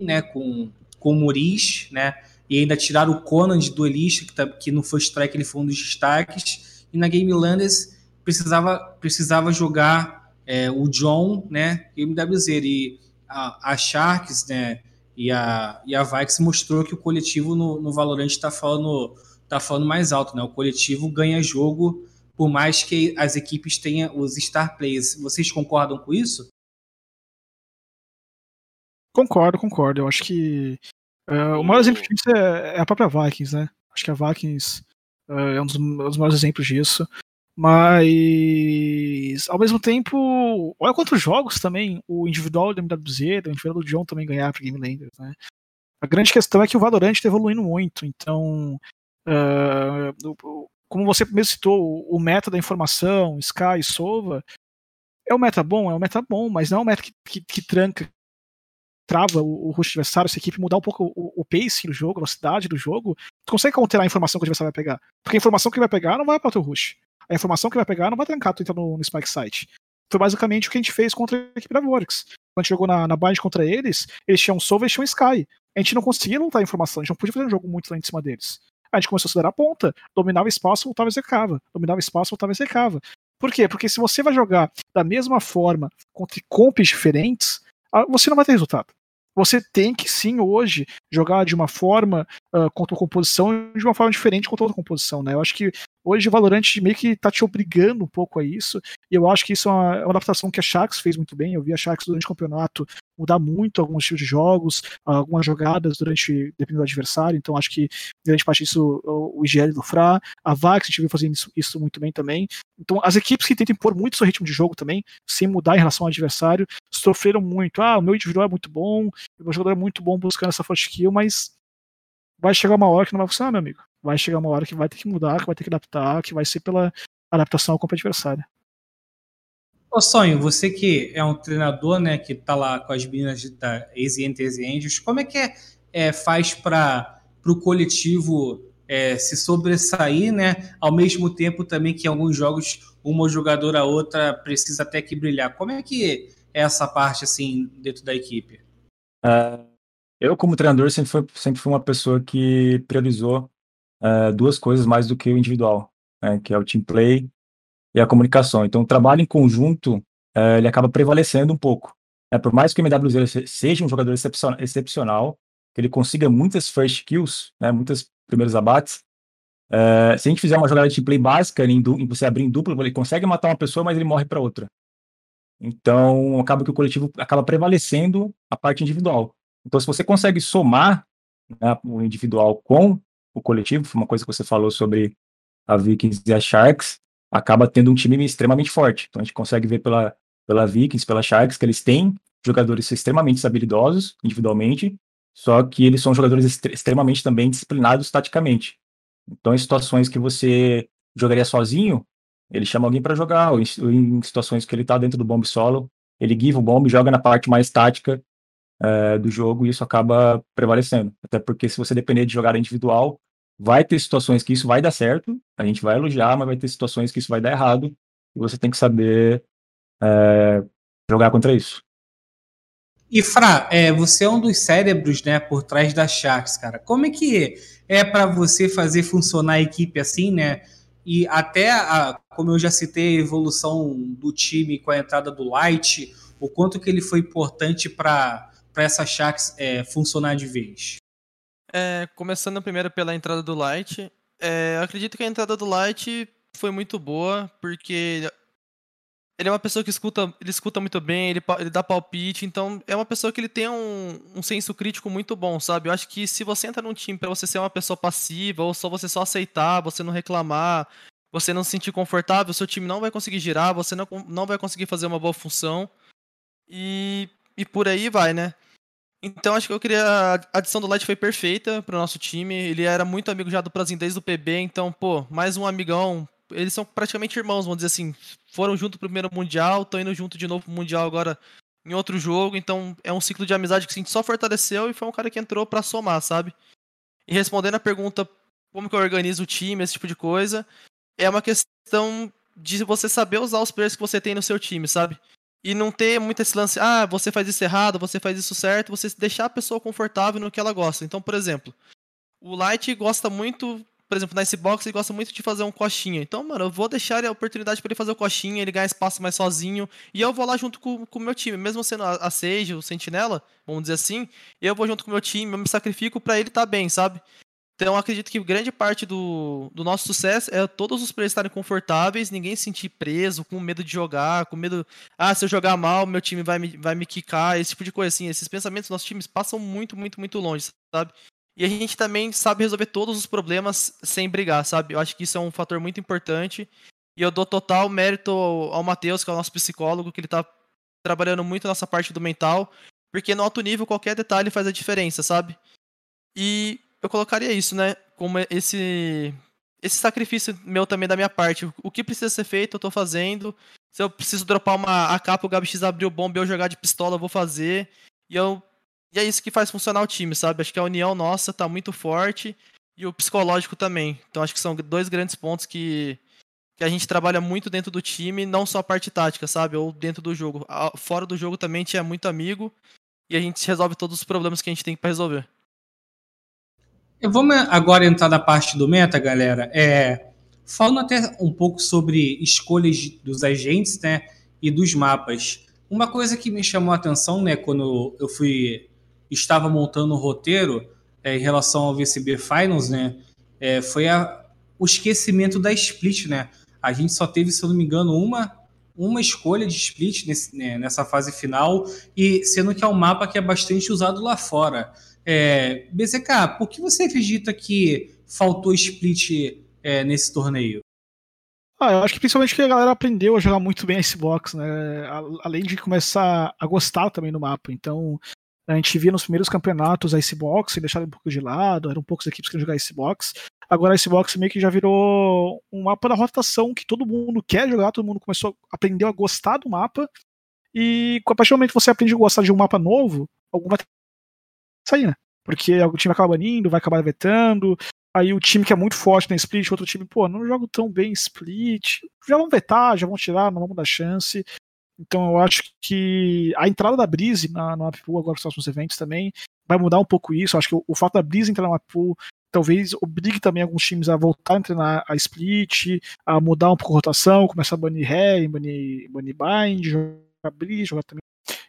né, com, com o Muris, né, e ainda tiraram o Conan de duelista, que, tá, que no First Strike ele foi um dos destaques, e na Game Landers precisava, precisava jogar é, o John, né, e o MWZ, e a, a, Sharks, né, e a, e a Vikes mostrou que o coletivo no, no Valorant está falando, tá falando mais alto, né, o coletivo ganha jogo por mais que as equipes tenham os star players. Vocês concordam com isso? Concordo, concordo. Eu acho que uh, o maior exemplo disso é, é, a própria Vikings, né? Acho que a Vikings uh, é um dos, um dos maiores exemplos disso. Mas, ao mesmo tempo, olha quantos jogos também o individual do MWZ, o individual do John também ganhar para Game Landers, né? A grande questão é que o Valorant está evoluindo muito, então, uh, como você mesmo citou, o meta da informação, Sky, Sova, é um meta bom, é um meta bom, mas não é um meta que, que, que tranca, trava o, o rush adversário, se a equipe mudar um pouco o, o pace do jogo, a velocidade do jogo, tu consegue counterar a informação que o adversário vai pegar. Porque a informação que ele vai pegar não vai para o teu rush. A informação que vai pegar não vai trancar tu entrar no, no spike site. Foi basicamente o que a gente fez contra a equipe da Vorix. Quando a gente jogou na, na bind contra eles, eles tinham Solver e tinham Sky. A gente não conseguia lutar a informação, a gente não podia fazer um jogo muito lá em cima deles. A gente começou a acelerar a ponta, dominava espaço, voltava e secava. Dominava espaço, voltava e secava. Por quê? Porque se você vai jogar da mesma forma contra comps diferentes, ah, você não vai ter resultado você tem que sim hoje jogar de uma forma uh, contra a composição e de uma forma diferente contra outra composição, né? Eu acho que Hoje o Valorant meio que tá te obrigando um pouco a isso, e eu acho que isso é uma, é uma adaptação que a Shax fez muito bem. Eu vi a Shax durante o campeonato mudar muito alguns tipos de jogos, algumas jogadas durante dependendo do adversário, então acho que grande parte disso o IGL do Fra, a Vax a gente viu fazendo isso, isso, muito bem também. Então as equipes que tentam impor muito seu ritmo de jogo também, sem mudar em relação ao adversário, sofreram muito. Ah, o meu individual é muito bom, o meu jogador é muito bom buscando essa forte kill, mas vai chegar uma hora que não vai funcionar, meu amigo vai chegar uma hora que vai ter que mudar, que vai ter que adaptar, que vai ser pela adaptação ao campo adversário. Ô Sonho, você que é um treinador, né, que tá lá com as meninas da Easy Angels, como é que é, é faz para o coletivo é, se sobressair, né, ao mesmo tempo também que em alguns jogos uma jogadora a outra precisa até que brilhar. Como é que é essa parte, assim, dentro da equipe? Uh, eu, como treinador, sempre fui, sempre fui uma pessoa que priorizou uh, duas coisas mais do que o individual, né, que é o team play e a comunicação. Então, o trabalho em conjunto, uh, ele acaba prevalecendo um pouco. É, por mais que o MWZ seja um jogador excepcional, excepcional, que ele consiga muitas first kills, né, muitos primeiros abates, uh, se a gente fizer uma jogada de team play básica, em, em você abrir em duplo, ele consegue matar uma pessoa, mas ele morre para outra. Então, acaba que o coletivo acaba prevalecendo a parte individual. Então, se você consegue somar né, o individual com o coletivo, foi uma coisa que você falou sobre a Vikings e a Sharks, acaba tendo um time extremamente forte. Então a gente consegue ver pela, pela Vikings, pela Sharks, que eles têm jogadores extremamente habilidosos individualmente, só que eles são jogadores extremamente também disciplinados taticamente. Então, em situações que você jogaria sozinho, ele chama alguém para jogar, ou em, situações que ele está dentro do bomb solo, ele give o bomb, joga na parte mais tática é, do jogo e isso acaba prevalecendo. Até porque se você depender de jogar individual, vai ter situações que isso vai dar certo, a gente vai elogiar, mas vai ter situações que isso vai dar errado, e você tem que saber é, jogar contra isso. E Fra, é, você é um dos cérebros, né, por trás da Sharks, cara. Como é que é para você fazer funcionar a equipe assim, né? E até, a, como eu já citei, a evolução do time com a entrada do Light, o quanto que ele foi importante para essa Sharks é, funcionar de vez. É, começando primeiro pela entrada do Light. É, acredito que a entrada do Light foi muito boa, porque ele é uma pessoa que escuta, ele escuta muito bem, ele, ele dá palpite, então é uma pessoa que ele tem um, um senso crítico muito bom, sabe? Eu acho que se você entra num time para você ser uma pessoa passiva, ou só você só aceitar, você não reclamar, você não se sentir confortável, seu time não vai conseguir girar, você não, não vai conseguir fazer uma boa função. E, e por aí vai, né? Então acho que eu queria. A adição do Light foi perfeita pro nosso time. Ele era muito amigo já do Brasil desde o PB, então, pô, mais um amigão. Eles são praticamente irmãos, vamos dizer assim. Foram junto pro primeiro Mundial, estão indo junto de novo pro Mundial agora em outro jogo. Então é um ciclo de amizade que a gente só fortaleceu e foi um cara que entrou para somar, sabe? E respondendo a pergunta como que eu organizo o time, esse tipo de coisa, é uma questão de você saber usar os players que você tem no seu time, sabe? E não ter muito esse lance, ah, você faz isso errado, você faz isso certo, você deixar a pessoa confortável no que ela gosta. Então, por exemplo, o Light gosta muito, por exemplo, na Icebox, ele gosta muito de fazer um coxinha. Então, mano, eu vou deixar a oportunidade para ele fazer o coxinha, ele ganhar espaço mais sozinho, e eu vou lá junto com o meu time, mesmo sendo a Sage, o Sentinela, vamos dizer assim, eu vou junto com o meu time, eu me sacrifico para ele estar tá bem, sabe? Então acredito que grande parte do, do nosso sucesso é todos os players estarem confortáveis, ninguém se sentir preso, com medo de jogar, com medo, ah, se eu jogar mal, meu time vai me, vai me quicar, esse tipo de coisa assim. Esses pensamentos dos nossos times passam muito, muito, muito longe, sabe? E a gente também sabe resolver todos os problemas sem brigar, sabe? Eu acho que isso é um fator muito importante. E eu dou total mérito ao Matheus, que é o nosso psicólogo, que ele tá trabalhando muito nessa parte do mental, porque no alto nível qualquer detalhe faz a diferença, sabe? E eu colocaria isso, né? Como esse esse sacrifício meu também da minha parte. O que precisa ser feito, eu tô fazendo. Se eu preciso dropar uma AK pro GabX abrir o bomba e eu jogar de pistola, eu vou fazer. E eu e é isso que faz funcionar o time, sabe? Acho que a união nossa tá muito forte e o psicológico também. Então acho que são dois grandes pontos que que a gente trabalha muito dentro do time, não só a parte tática, sabe? Ou dentro do jogo. Fora do jogo também a gente é muito amigo e a gente resolve todos os problemas que a gente tem para resolver. Vamos agora entrar na parte do meta, galera. É, falando até um pouco sobre escolhas dos agentes, né, e dos mapas. Uma coisa que me chamou a atenção, né, quando eu fui estava montando o roteiro é, em relação ao VCB Finals, né, é, foi a, o esquecimento da split, né? A gente só teve, se eu não me engano, uma, uma escolha de split nesse, né, nessa fase final, e sendo que é um mapa que é bastante usado lá fora. É, BZK, por que você acredita que faltou split é, nesse torneio? Ah, eu acho que principalmente que a galera aprendeu a jogar muito bem Icebox, né? Além de começar a gostar também do mapa. Então, a gente via nos primeiros campeonatos a Icebox e deixaram um pouco de lado, eram poucas equipes que jogar Icebox. Agora a Icebox meio que já virou um mapa da rotação que todo mundo quer jogar, todo mundo começou, aprendeu a gostar do mapa. E a partir do momento que você aprende a gostar de um mapa novo, algum vai sair, né? Porque o time acaba banindo, vai acabar vetando, Aí o time que é muito forte na split, outro time, pô, não jogo tão bem split. Já vão vetar, já vão tirar, não vamos dar chance. Então eu acho que a entrada da Breeze na, no Uppool agora nos próximos eventos também vai mudar um pouco isso. Eu acho que o, o fato da Breeze entrar no Uppool talvez obrigue também alguns times a voltar a treinar a split, a mudar um pouco a rotação, começar a banir Ré, banir, banir Bind, jogar Breeze, jogar também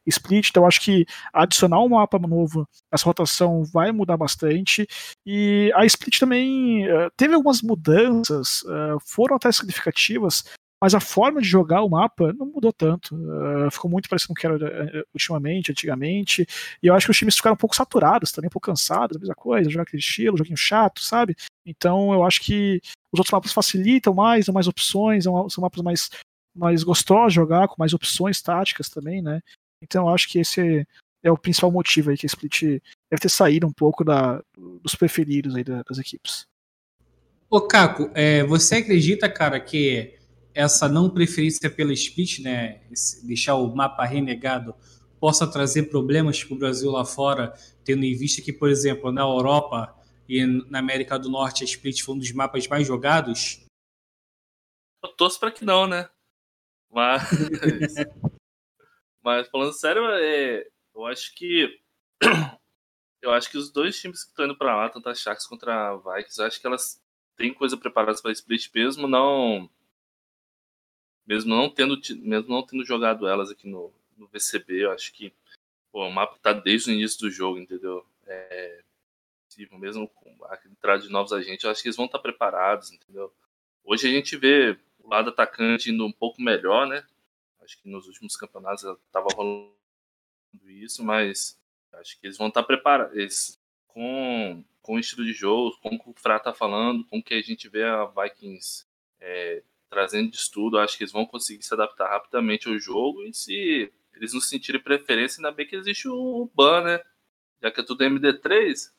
split, então acho que adicionar um mapa novo, essa rotação vai mudar bastante. E a split também uh, teve algumas mudanças, uh, foram até significativas, mas a forma de jogar o mapa não mudou tanto. Uh, ficou muito parecido com o que era ultimamente, antigamente. E eu acho que os times ficaram um pouco saturados, também um pouco cansados, a mesma coisa, jogar aquele estilo, joguinho chato, sabe? Então eu acho que os outros mapas facilitam mais, dão mais opções, são mapas mais mais gostosos de jogar, com mais opções táticas também, né? Então eu acho que esse é o principal motivo aí que a Split deve ter saído um pouco da, dos preferidos aí das equipes. Ô Caco, é, você acredita, cara, que essa não preferência pela Split, né, deixar o mapa renegado, possa trazer problemas para o Brasil lá fora, tendo em vista que, por exemplo, na Europa e na América do Norte a Split foi um dos mapas mais jogados? Eu torço para que não, né? Mas Mas falando sério, é, eu acho que eu acho que os dois times que estão indo para lá, tanto a Sharks contra a Vikings, acho que elas têm coisa preparada para split mesmo não mesmo não tendo mesmo não tendo jogado elas aqui no, no VCB, eu acho que pô, o mapa tá desde o início do jogo, entendeu? É, mesmo com a entrada de novos agentes, eu acho que eles vão estar preparados, entendeu? Hoje a gente vê o lado atacante indo um pouco melhor, né? Acho que nos últimos campeonatos estava rolando isso, mas acho que eles vão estar preparados com, com o estilo de jogo, com o que o Fra está falando, com o que a gente vê a Vikings é, trazendo de estudo. Acho que eles vão conseguir se adaptar rapidamente ao jogo e se eles não sentirem preferência, ainda bem que existe o ban, né? Já que é tudo MD3.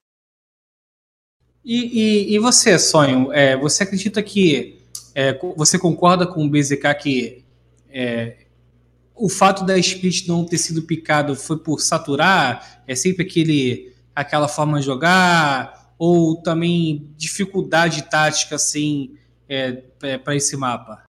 E, e, e você, Sonho, é, você acredita que é, você concorda com o BZK que é, o fato da split não ter sido picado foi por saturar? É sempre aquele, aquela forma de jogar? Ou também dificuldade tática, assim, é, é, para esse mapa?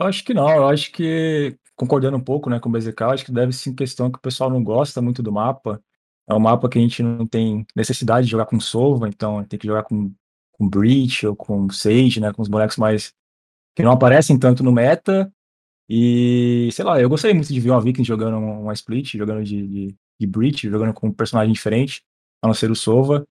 Eu acho que não. Eu acho que, concordando um pouco né, com o BZK, acho que deve ser questão que o pessoal não gosta muito do mapa. É um mapa que a gente não tem necessidade de jogar com Sova, então tem que jogar com, com Breach ou com Sage, né, com os bonecos mais que não aparecem tanto no meta e, sei lá, eu gostaria muito de ver uma Viking jogando uma split, jogando de, de, de Breach, jogando com um personagem diferente, a não ser o Sova.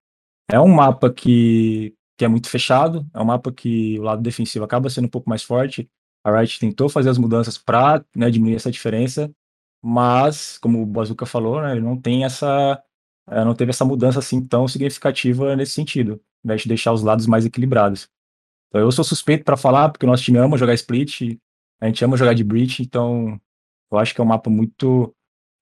É um mapa que, que é muito fechado, é um mapa que o lado defensivo acaba sendo um pouco mais forte. A Riot tentou fazer as mudanças para né, diminuir essa diferença, mas, como o Bazuca falou, né, ele não tem essa. Eh, não teve essa mudança assim tão significativa nesse sentido, invés de deixar os lados mais equilibrados. Então eu sou suspeito para falar, porque o nosso time ama jogar split, a gente ama jogar de Breach, então eu acho que é um mapa muito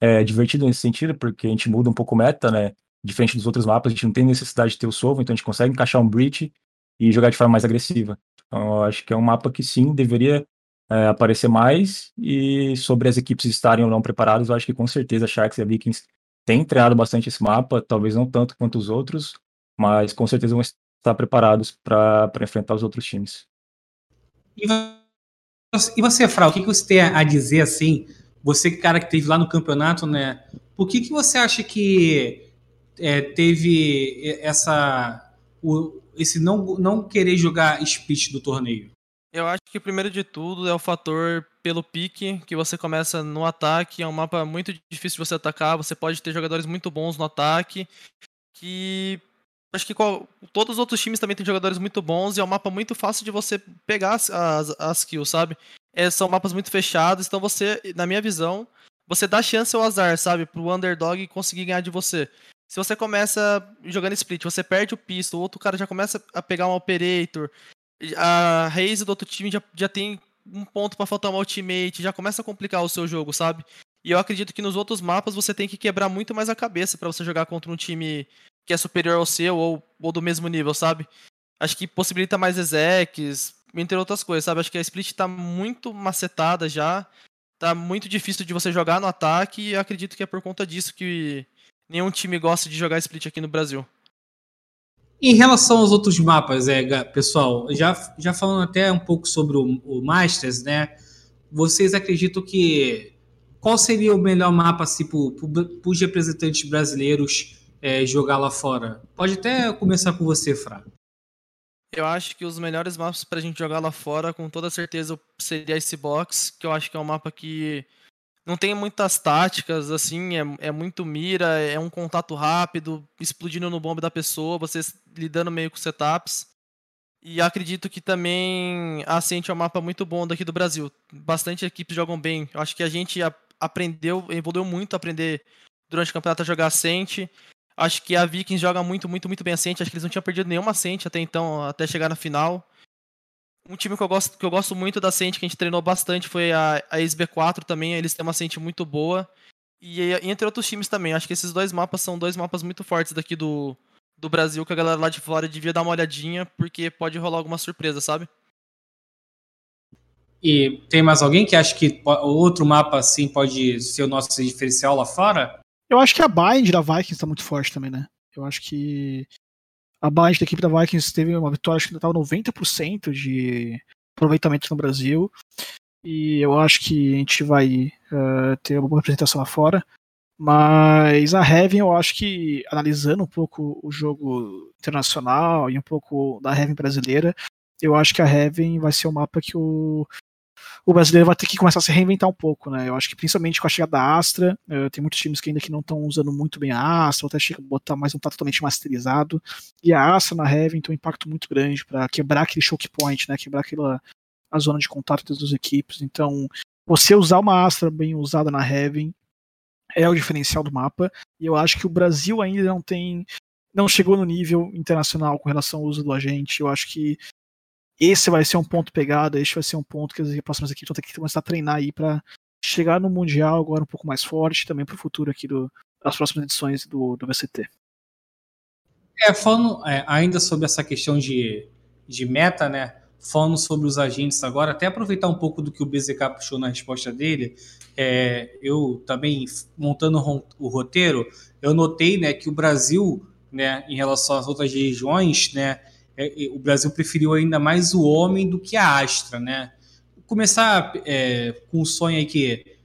é, divertido nesse sentido, porque a gente muda um pouco o meta, né? Diferente dos outros mapas, a gente não tem necessidade de ter o Sovo, então a gente consegue encaixar um Breach e jogar de forma mais agressiva. Então eu acho que é um mapa que sim, deveria é, aparecer mais, e sobre as equipes estarem ou não preparadas, eu acho que com certeza Sharks e Vikings têm treinado bastante esse mapa, talvez não tanto quanto os outros, mas com certeza vão estar preparados para enfrentar os outros times. E e você, Frau, o que, você tem a dizer assim? Você, cara que teve lá no campeonato, né? Por que, que você acha que é, teve essa. O, esse não, não querer jogar split do torneio? Eu acho que primeiro de tudo é o fator pelo pique, que você começa no ataque, é um mapa muito difícil de você atacar, você pode ter jogadores muito bons no ataque, que acho que qual, todos os outros times também têm jogadores muito bons e é um mapa muito fácil de você pegar as, as, as kills, sabe? É, são mapas muito fechados, então você, na minha visão, você dá chance ao azar, sabe? Pro underdog conseguir ganhar de você. Se você começa jogando split, você perde o pistol, o outro cara já começa a pegar um operator, a raise do outro time já, já tem um ponto para faltar uma ultimate, já começa a complicar o seu jogo, sabe? E eu acredito que nos outros mapas você tem que quebrar muito mais a cabeça para você jogar contra um time que é superior ao seu ou, ou do mesmo nível, sabe? Acho que possibilita mais execs, entre outras coisas, sabe? Acho que a split tá muito macetada já. Tá muito difícil de você jogar no ataque e acredito que é por conta disso que nenhum time gosta de jogar split aqui no Brasil. Em relação aos outros mapas, é, pessoal, já, já falando até um pouco sobre o, o Masters, né? Vocês acreditam que qual seria o melhor mapa assim, para os representantes brasileiros é, jogar lá fora? Pode até começar com você, Fra. Eu acho que os melhores mapas para a gente jogar lá fora, com toda certeza, seria esse box, que eu acho que é um mapa que não tem muitas táticas, assim, é, é muito mira, é um contato rápido, explodindo no bombe da pessoa, você lidando meio com setups. E acredito que também a Ascent é um mapa muito bom daqui do Brasil. Bastante equipes jogam bem. Eu acho que a gente aprendeu, evoluiu muito aprender durante o campeonato a jogar Ascent. Acho que a Vikings joga muito, muito, muito bem Ascent. Acho que eles não tinham perdido nenhuma Ascent até então, até chegar na final. Um time que eu gosto, que eu gosto muito da Sente, que a gente treinou bastante, foi a, a SB4 também. Eles têm uma Sente muito boa. E, e, entre outros times também. Acho que esses dois mapas são dois mapas muito fortes daqui do, do Brasil, que a galera lá de fora devia dar uma olhadinha, porque pode rolar alguma surpresa, sabe? E tem mais alguém que acha que outro mapa assim pode ser o nosso diferencial lá fora? Eu acho que a Bind da Vikings está muito forte também, né? Eu acho que a base da equipe da Vikings teve uma vitória, acho que estava 90% de aproveitamento no Brasil. E eu acho que a gente vai uh, ter uma boa representação lá fora. Mas a Heaven, eu acho que, analisando um pouco o jogo internacional e um pouco da Heaven brasileira, eu acho que a Heaven vai ser o mapa que o, o brasileiro vai ter que começar a se reinventar um pouco, né? Eu acho que principalmente com a chegada da Astra, uh, tem muitos times que ainda que não estão usando muito bem a Astra, ou até chega a botar mais um tá totalmente masterizado. E a Astra na Heaven tem um impacto muito grande para quebrar aquele choke point, né? Quebrar aquela a zona de contato das duas equipes. Então, você usar uma Astra bem usada na Heaven é o diferencial do mapa. E eu acho que o Brasil ainda não tem não chegou no nível internacional com relação ao uso do agente. Eu acho que esse vai ser um ponto pegado, esse vai ser um ponto que as próximas equipes vão ter que começar a treinar aí para chegar no Mundial agora um pouco mais forte, também para o futuro aqui do, das próximas edições do, do VCT. É, falando é, ainda sobre essa questão de, de meta, né? Falando sobre os agentes agora, até aproveitar um pouco do que o BZK puxou na resposta dele, é, eu também, montando o roteiro, eu notei né, que o Brasil, né, em relação às outras regiões, né, é, o Brasil preferiu ainda mais o homem do que a Astra, né? Começar é, com um sonho aí que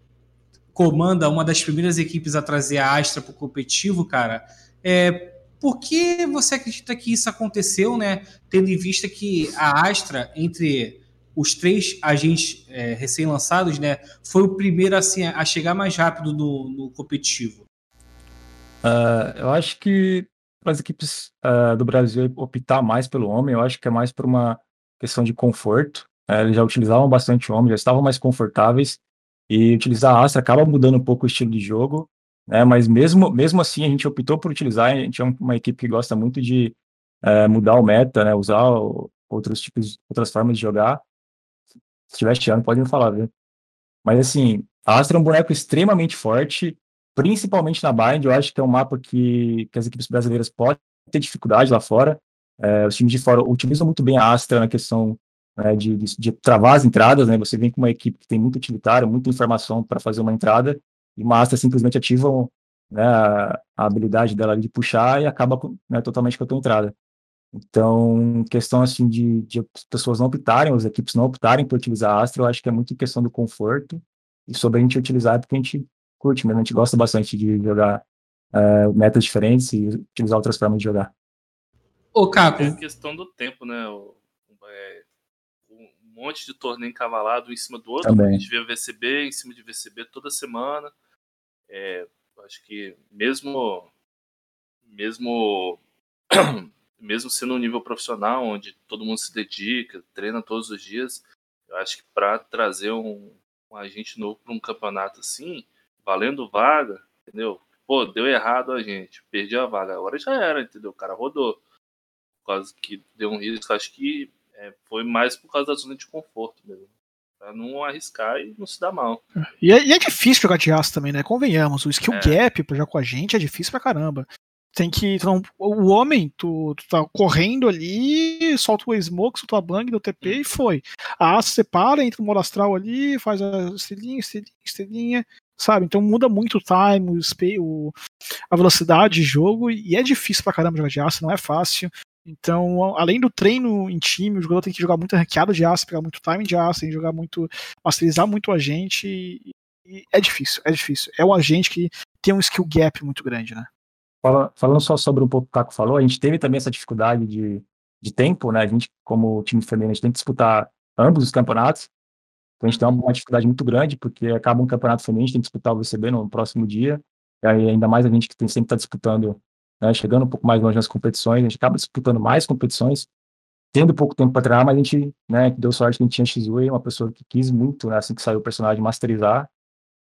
comanda uma das primeiras equipes a trazer a Astra para o competitivo, cara. É, por que você acredita que isso aconteceu, né? Tendo em vista que a Astra, entre os três agentes é, recém-lançados, né, foi o primeiro assim, a chegar mais rápido no, no competitivo? Uh, eu acho que para as equipes uh, do Brasil optar mais pelo homem, eu acho que é mais por uma questão de conforto. Uh, eles já utilizavam bastante homem, já estavam mais confortáveis, e utilizar a Astra acaba mudando um pouco o estilo de jogo, né? mas mesmo, mesmo assim a gente optou por utilizar, a gente é uma equipe que gosta muito de uh, mudar o meta, né? usar outros tipos, outras formas de jogar. Se estiver chiando, pode me falar, viu? Mas assim, a Astra é um boneco extremamente forte, principalmente na Bind, eu acho que é um mapa que, que as equipes brasileiras podem ter dificuldade lá fora. É, os times de fora utilizam muito bem a Astra na questão né, de, de, de, travar as entradas, né? Você vem com uma equipe que tem muito utilitário, muita informação para fazer uma entrada, e uma Astra simplesmente ativa né, a, habilidade dela de puxar e acaba né, totalmente com a tua entrada. Então, questão assim de, de pessoas não optarem, as equipes não optarem por utilizar a Astra, eu acho que é muito questão do conforto e sobre a gente utilizar, porque a gente curte mesmo, a gente gosta bastante de jogar uh, metas diferentes e utilizar outras formas de jogar. Ô, Caco. É questão do tempo, né? O, é, um monte de torneio encavalado em cima do outro. Também. A gente vê VCB em cima de VCB toda semana. É, acho que mesmo mesmo mesmo sendo um nível profissional, onde todo mundo se dedica, treina todos os dias, eu acho que para trazer um, um, agente novo para um campeonato assim, valendo vaga, entendeu? Pô, deu errado a gente, perdi a vaga, agora já era, entendeu? O cara rodou. Por causa que deu um risco, acho que é, foi mais por causa da zona de conforto mesmo. Pra não arriscar e não se dar mal. E é, e é difícil jogar de aço também, né? Convenhamos. O skill é. gap pra jogar com a gente é difícil pra caramba. Tem que. Então, o homem, tu, tu tá correndo ali, solta o smoke, solta a bang do TP e foi. A aço separa, entra o modo astral ali, faz a estrelinha, estrelinha, estrelinha, sabe? Então muda muito o time, o, o, a velocidade de jogo, e é difícil pra caramba jogar de aço, não é fácil. Então, além do treino em time, o jogador tem que jogar muito ranqueada de aço, pegar muito time de aço, tem que jogar muito, masterizar muito o agente. E, e é difícil, é difícil. É um agente que tem um skill gap muito grande, né? falando só sobre um pouco que o Caco falou, a gente teve também essa dificuldade de, de tempo, né? A gente, como time feminino, a gente tem que disputar ambos os campeonatos. Então a gente tem uma dificuldade muito grande, porque acaba um campeonato feminino, a gente tem que disputar o VCB no próximo dia. E aí, ainda mais a gente que tem, sempre está disputando né, chegando um pouco mais longe nas competições, a gente acaba disputando mais competições, tendo pouco tempo para treinar, mas a gente, né, deu sorte que a gente tinha Shizue, uma pessoa que quis muito, né, assim que saiu o personagem, masterizar,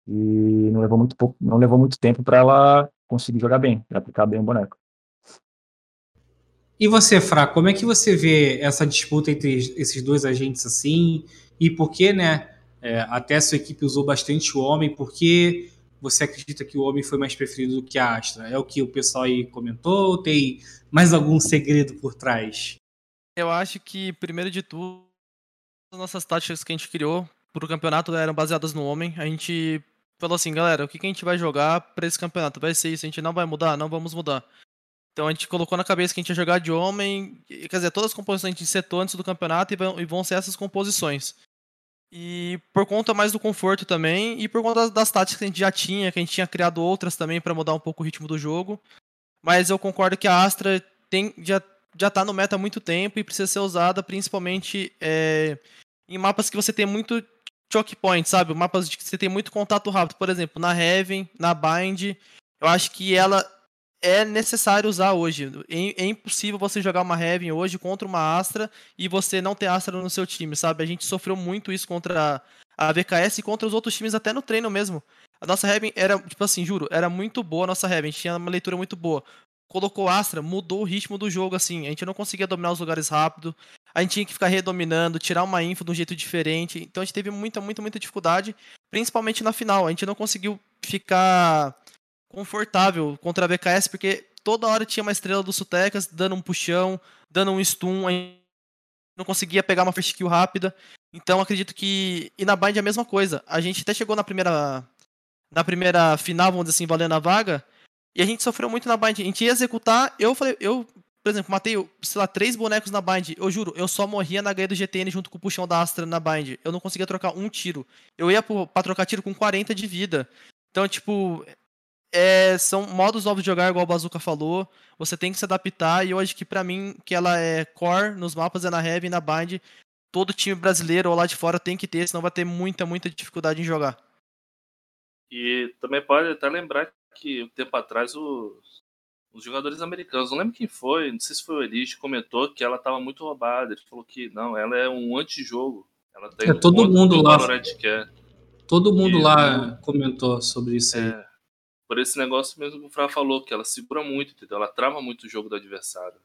e não levou muito pouco, não levou muito tempo para ela conseguir jogar bem, aplicar bem o boneco. E você, Fra, como é que você vê essa disputa entre esses dois agentes assim? E por que, né? É, até sua equipe usou bastante o homem, porque você acredita que o homem foi mais preferido do que a Astra? É o que o pessoal aí comentou ou tem mais algum segredo por trás? Eu acho que, primeiro de tudo, as nossas táticas que a gente criou para o campeonato eram baseadas no homem. A gente falou assim, galera, o que, que a gente vai jogar para esse campeonato? Vai ser isso, a gente não vai mudar? Não vamos mudar. Então a gente colocou na cabeça que a gente ia jogar de homem, quer dizer, todas as composições a gente setou antes do campeonato e vão ser essas composições. E por conta mais do conforto também, e por conta das, táticas que a gente já tinha, que a gente tinha criado outras também para mudar um pouco o ritmo do jogo. Mas eu concordo que a Astra tem, já, já tá no meta há muito tempo e precisa ser usada principalmente é, em mapas que você tem muito choke point, sabe? Mapas de que você tem muito contato rápido. Por exemplo, na Heaven, na Bind, eu acho que ela é necessário usar hoje. É, é, impossível você jogar uma Heaven hoje contra uma Astra e você não ter Astra no seu time, sabe? A gente sofreu muito isso contra a VKS e contra os outros times até no treino mesmo. A nossa Heaven era, tipo assim, juro, era muito boa a nossa Heaven, a gente tinha uma leitura muito boa. Colocou Astra, mudou o ritmo do jogo, assim. A gente não conseguia dominar os lugares rápido. A gente tinha que ficar redominando, tirar uma info de um jeito diferente. Então a gente teve muita, muita, muita dificuldade, principalmente na final. A gente não conseguiu ficar confortável contra a BKS, porque toda hora tinha uma estrela do Sutecas dando um puxão, dando um stun, não conseguia pegar uma first kill rápida. Então acredito que. E na Bind é a mesma coisa. A gente até chegou na primeira. Na primeira final, vamos dizer assim, valendo a vaga. E a gente sofreu muito na Bind. A gente ia executar. Eu falei, eu, por exemplo, matei, sei lá, três bonecos na Bind. Eu juro, eu só morria na ganha do GTN junto com o puxão da Astra na Bind. Eu não conseguia trocar um tiro. Eu ia pra trocar tiro com 40 de vida. Então, tipo, é, são modos novos de jogar, igual o Bazooka falou. Você tem que se adaptar. E eu acho que para mim, que ela é core nos mapas, é na Heavy e na Bind. Todo time brasileiro ou lá de fora tem que ter, senão vai ter muita, muita dificuldade em jogar. E também pode até lembrar que um tempo atrás os, os jogadores americanos, não lembro quem foi, não sei se foi o Elis, comentou que ela estava muito roubada. Ele falou que não, ela é um antijogo. Ela tem é, todo mundo lá. Todo mundo e, lá comentou sobre isso aí. Por esse negócio mesmo que o Fra falou, que ela segura muito, entendeu? Ela trava muito o jogo do adversário.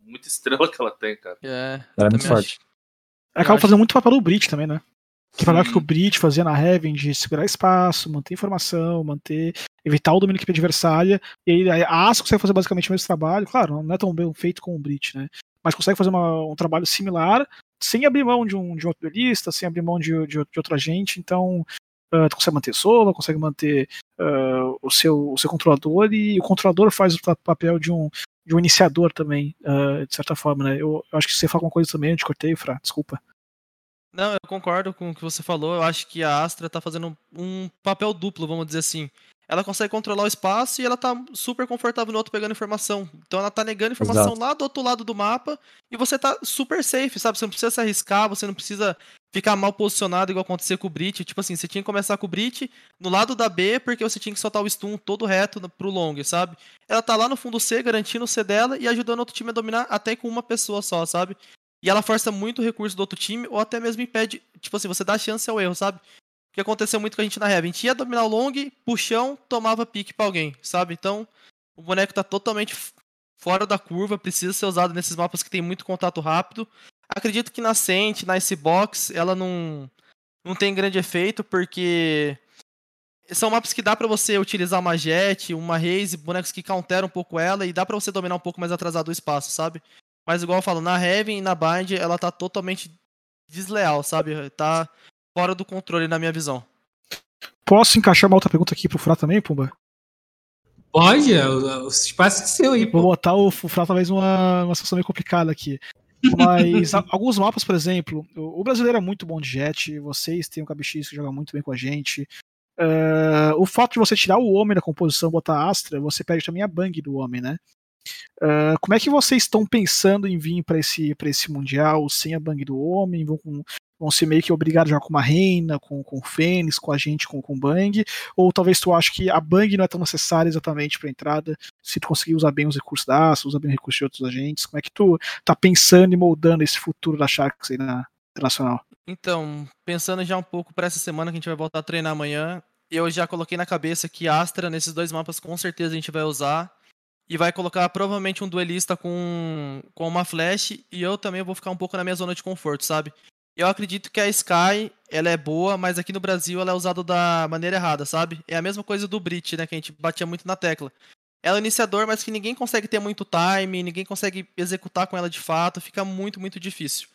Muita estrela que ela tem, cara. É, ela é muito forte. Ela acaba fazendo muito papel do Brit também, né? Que papel que o Brit fazia na Heaven de segurar espaço, manter informação, manter. evitar o domínio da equipe adversária. E aí a Asa consegue fazer basicamente o mesmo trabalho. Claro, não é tão bem feito com o Brit, né? Mas consegue fazer uma, um trabalho similar sem abrir mão de um, de outro duelista, sem abrir mão de, de, de outro agente. Então, uh, tu consegue manter solo, consegue manter uh, o, seu, o seu controlador e o controlador faz o papel de um, de um iniciador também, uh, de certa forma, né? Eu, eu, acho que você fala alguma coisa também, eu te cortei, Fra, desculpa. Não, eu concordo com o que você falou. Eu acho que a Astra tá fazendo um papel duplo, vamos dizer assim. Ela consegue controlar o espaço e ela tá super confortável no outro pegando informação. Então ela tá negando informação Exato. lá do outro lado do mapa e você tá super safe, sabe? Você não precisa se arriscar, você não precisa ficar mal posicionado, igual acontecer com o Brit. Tipo assim, você tinha que começar com o Brit no lado da B, porque você tinha que soltar o stun todo reto pro long, sabe? Ela tá lá no fundo C, garantindo o C dela e ajudando outro time a dominar até com uma pessoa só, sabe? E ela força muito o recurso do outro time, ou até mesmo impede, tipo assim, você dá chance ao erro, sabe? O que aconteceu muito com a gente na Heaven. A gente ia dominar o long, puxão, tomava pique pra alguém, sabe? Então, o boneco tá totalmente fora da curva, precisa ser usado nesses mapas que tem muito contato rápido. Acredito que na Saint, na Icebox, ela não, não tem grande efeito, porque são maps que dá para você utilizar uma Jet, uma Raze, bonecos que counteram um pouco ela, e dá para você dominar um pouco mais atrasado o espaço, sabe? Mas igual eu falo, na Heaven e na Bind, ela tá totalmente desleal, sabe? Tá fora do controle na minha visão. Posso encaixar uma outra pergunta aqui pro Frá também, Pumba? Pode, é, o, espaço é seu aí. Vou botar o Frá talvez uma, uma situação meio complicada aqui. Mas alguns mapas, por exemplo, o brasileiro é muito bom de jet, vocês têm o KBX que joga muito bem com a gente. Uh, o fato de você tirar o homem da composição botar Astra, você perde também a bang do homem, né? Uh, como é que vocês estão pensando em vir para esse, esse Mundial sem a bang do homem? Vão com, vão ser meio que obrigados a jogar com uma reina, com, o Fênix, com a gente, com, com Bang, ou talvez tu ache que a Bang não é tão necessária exatamente para entrada, se tu conseguir usar bem os recursos da Asa, usar bem os recursos de outros agentes, como é que tu tá pensando e moldando esse futuro da Sharks aí na internacional? Então, pensando já um pouco para essa semana que a gente vai voltar a treinar amanhã, eu já coloquei na cabeça que Astra nesses dois mapas com certeza a gente vai usar e vai colocar provavelmente um duelista com, com uma flash e eu também vou ficar um pouco na minha zona de conforto, sabe? Eu acredito que a Sky, ela é boa, mas aqui no Brasil ela é usada da maneira errada, sabe? É a mesma coisa do Brit, né? Que a gente batia muito na tecla. Ela é iniciador, mas que ninguém consegue ter muito time, ninguém consegue executar com ela de fato, fica muito, muito difícil.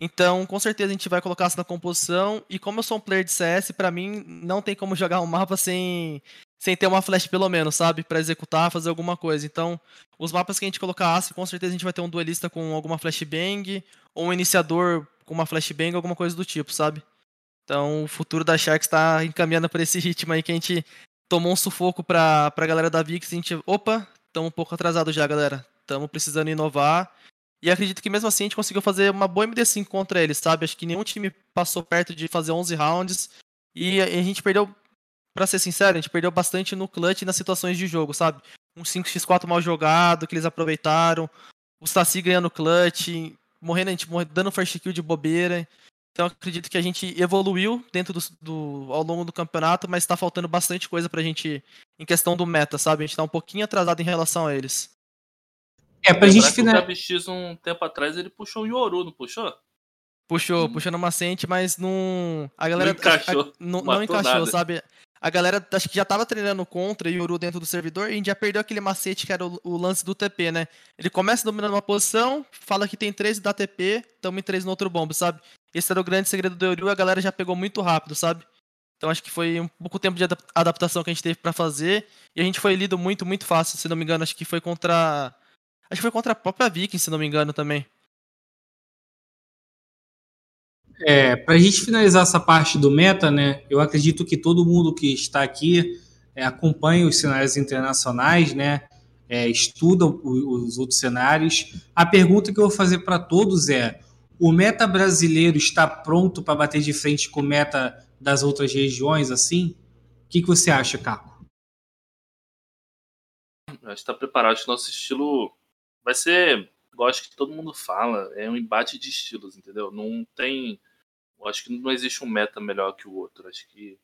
Então, com certeza a gente vai colocar isso na composição. E como eu sou um player de CS, para mim não tem como jogar um mapa sem, sem ter uma flash pelo menos, sabe? para executar, fazer alguma coisa. Então, os mapas que a gente colocar aço, com certeza a gente vai ter um duelista com alguma flashbang, ou um iniciador com uma flashbang, alguma coisa do tipo, sabe? Então o futuro da Sharks está encaminhando para esse ritmo aí que a gente tomou um sufoco pra, pra galera da VIX. A gente, opa, estamos um pouco atrasado já, galera. Estamos precisando inovar. E acredito que mesmo assim a gente conseguiu fazer uma boa MD5 contra eles, sabe? Acho que nenhum time passou perto de fazer 11 rounds. E a gente perdeu, para ser sincero, a gente perdeu bastante no clutch e nas situações de jogo, sabe? Um 5x4 mal jogado que eles aproveitaram. O Saci ganhando clutch morrendo, a gente dando first kill de bobeira. Então acredito que a gente evoluiu dentro do, do ao longo do campeonato, mas está faltando bastante coisa pra gente em questão do meta, sabe? A gente tá um pouquinho atrasado em relação a eles. É, pra gente finalizar. O KBX um tempo atrás ele puxou o Yoru, não puxou? Puxou, hum. puxou no macente, mas não. A galera. Não encaixou. A, não, não encaixou, nada. sabe? A galera acho que já tava treinando contra Yoru dentro do servidor e a gente já perdeu aquele macete que era o, o lance do TP, né? Ele começa dominando uma posição, fala que tem 13 da TP, tamo em 3 no outro bomb, sabe? Esse era o grande segredo do Yoru, a galera já pegou muito rápido, sabe? Então acho que foi um pouco tempo de adaptação que a gente teve para fazer e a gente foi lido muito, muito fácil, se não me engano, acho que foi contra acho que foi contra a própria Viking, se não me engano também. É, para a gente finalizar essa parte do meta, né? Eu acredito que todo mundo que está aqui é, acompanha os cenários internacionais, né? É, estuda os outros cenários. A pergunta que eu vou fazer para todos é: o meta brasileiro está pronto para bater de frente com o meta das outras regiões, assim? O que, que você acha, Caco? Acho que está preparado. Acho que nosso estilo vai ser eu acho que todo mundo fala, é um embate de estilos, entendeu? Não tem. Eu acho que não existe um meta melhor que o outro. Acho que.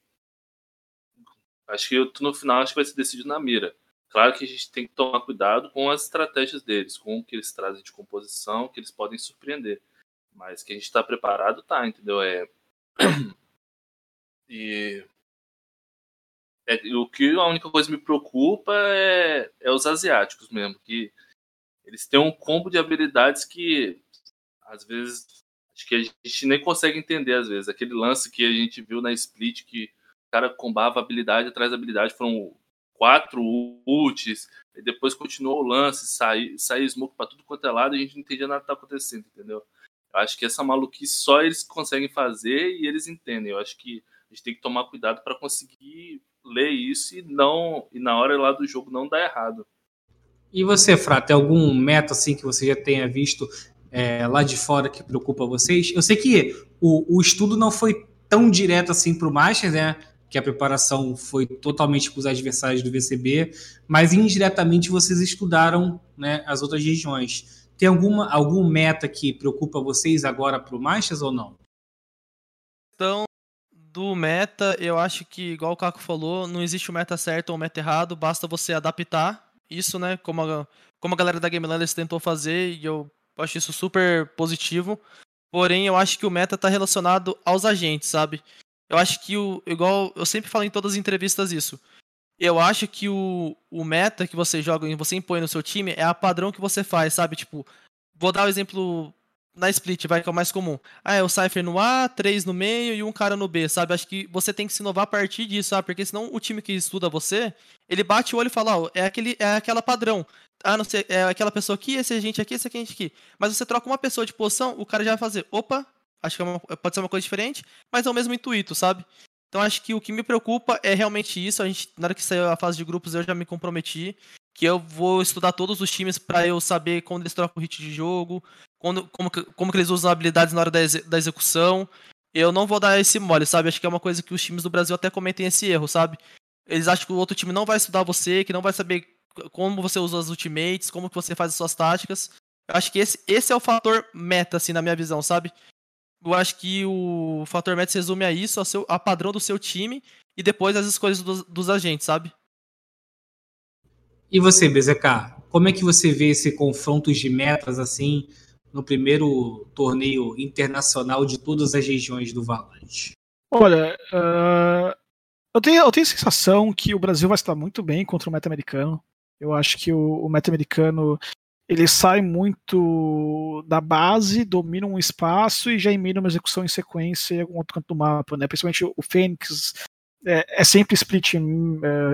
Acho que no final acho que vai ser decidido na mira. Claro que a gente tem que tomar cuidado com as estratégias deles, com o que eles trazem de composição, que eles podem surpreender. Mas que a gente está preparado, tá, entendeu? É. E é, o que a única coisa que me preocupa é, é os asiáticos mesmo, que eles têm um combo de habilidades que às vezes acho que a gente nem consegue entender às vezes. Aquele lance que a gente viu na split que o cara combava habilidade atrás da habilidade, foram quatro ults, e depois continuou o lance, sair sai smoke para tudo quanto é lado, e a gente não entendia nada que tá acontecendo, entendeu? Eu acho que essa maluquice só eles conseguem fazer e eles entendem. Eu acho que a gente tem que tomar cuidado para conseguir ler isso e não e na hora lá do jogo não dar errado. E você, Frata, tem algum meta assim que você já tenha visto é, lá de fora que preocupa vocês? Eu sei que o, o estudo não foi tão direto assim para o Masters, né? Que a preparação foi totalmente para os adversários do VCB, mas indiretamente vocês estudaram né, as outras regiões. Tem alguma algum meta que preocupa vocês agora para o Masters ou não? Então, do meta, eu acho que, igual o Caco falou, não existe o meta certo ou o meta errado, basta você adaptar isso, né? Como a, como a galera da Game Landers tentou fazer, e eu acho isso super positivo. Porém, eu acho que o meta está relacionado aos agentes, sabe? Eu acho que o. Igual eu sempre falo em todas as entrevistas isso. Eu acho que o, o meta que você joga e você impõe no seu time é a padrão que você faz, sabe? Tipo, vou dar o um exemplo na split, vai, que é o mais comum. Ah, é o Cypher no A, três no meio e um cara no B, sabe? Acho que você tem que se inovar a partir disso, sabe? Porque senão o time que estuda você, ele bate o olho e fala, ó, oh, é, aquele, é aquela padrão. Ah, não sei, é aquela pessoa aqui, esse agente aqui, esse agente aqui. Mas você troca uma pessoa de posição, o cara já vai fazer, opa, acho que é uma, pode ser uma coisa diferente, mas é o mesmo intuito, sabe? Então acho que o que me preocupa é realmente isso. A gente, na hora que saiu a fase de grupos, eu já me comprometi que eu vou estudar todos os times para eu saber quando eles trocam o hit de jogo, quando, como, que, como que eles usam habilidades na hora da, da execução. Eu não vou dar esse mole, sabe? Acho que é uma coisa que os times do Brasil até cometem esse erro, sabe? Eles acham que o outro time não vai estudar você, que não vai saber como você usa as ultimates, como que você faz as suas táticas. Eu acho que esse, esse é o fator meta, assim, na minha visão, sabe? Eu acho que o fator meta se resume a isso, a, seu, a padrão do seu time e depois as escolhas dos, dos agentes, sabe? E você, BZK, como é que você vê esse confronto de metas assim no primeiro torneio internacional de todas as regiões do Valorant? Olha, uh, eu, tenho, eu tenho a sensação que o Brasil vai estar muito bem contra o meta americano. Eu acho que o, o meta americano ele sai muito da base, domina um espaço e já emina uma execução em sequência em algum outro canto do mapa, né? Principalmente o Fênix é, é sempre split é,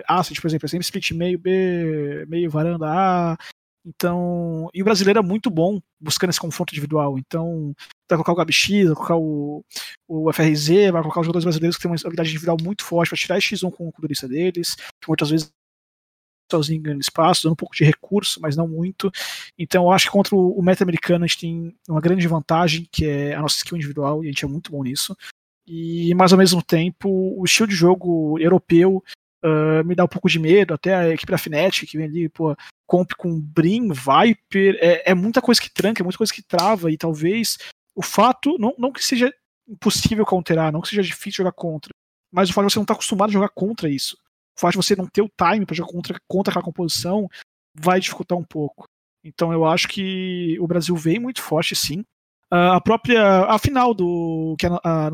asset, por exemplo, é sempre split meio B, meio varanda A. Então, e o brasileiro é muito bom buscando esse confronto individual. Então, vai colocar o GabX, vai colocar o, o FRZ, vai colocar os jogadores brasileiros que têm uma habilidade individual muito forte para tirar X1 com o culturista deles, que muitas vezes sozinho ganhando espaço, dando um pouco de recurso, mas não muito. Então eu acho que contra o meta americano a gente tem uma grande vantagem, que é a nossa skill individual, e a gente é muito bom nisso. E, mas ao mesmo tempo, o estilo de jogo europeu uh, me dá um pouco de medo, até a equipe da Fnatic, que vem ali, pô, comp com Brim, Viper, é, é muita coisa que tranca, é muita coisa que trava, e talvez o fato, não, não que seja impossível counterar, não que seja difícil jogar contra, mas o fato de você não estar tá acostumado a jogar contra isso, o fato de você não ter o time para jogar contra, contra aquela composição vai dificultar um pouco. Então eu acho que o Brasil vem muito forte, sim. Uh, a própria. A final do. que a, a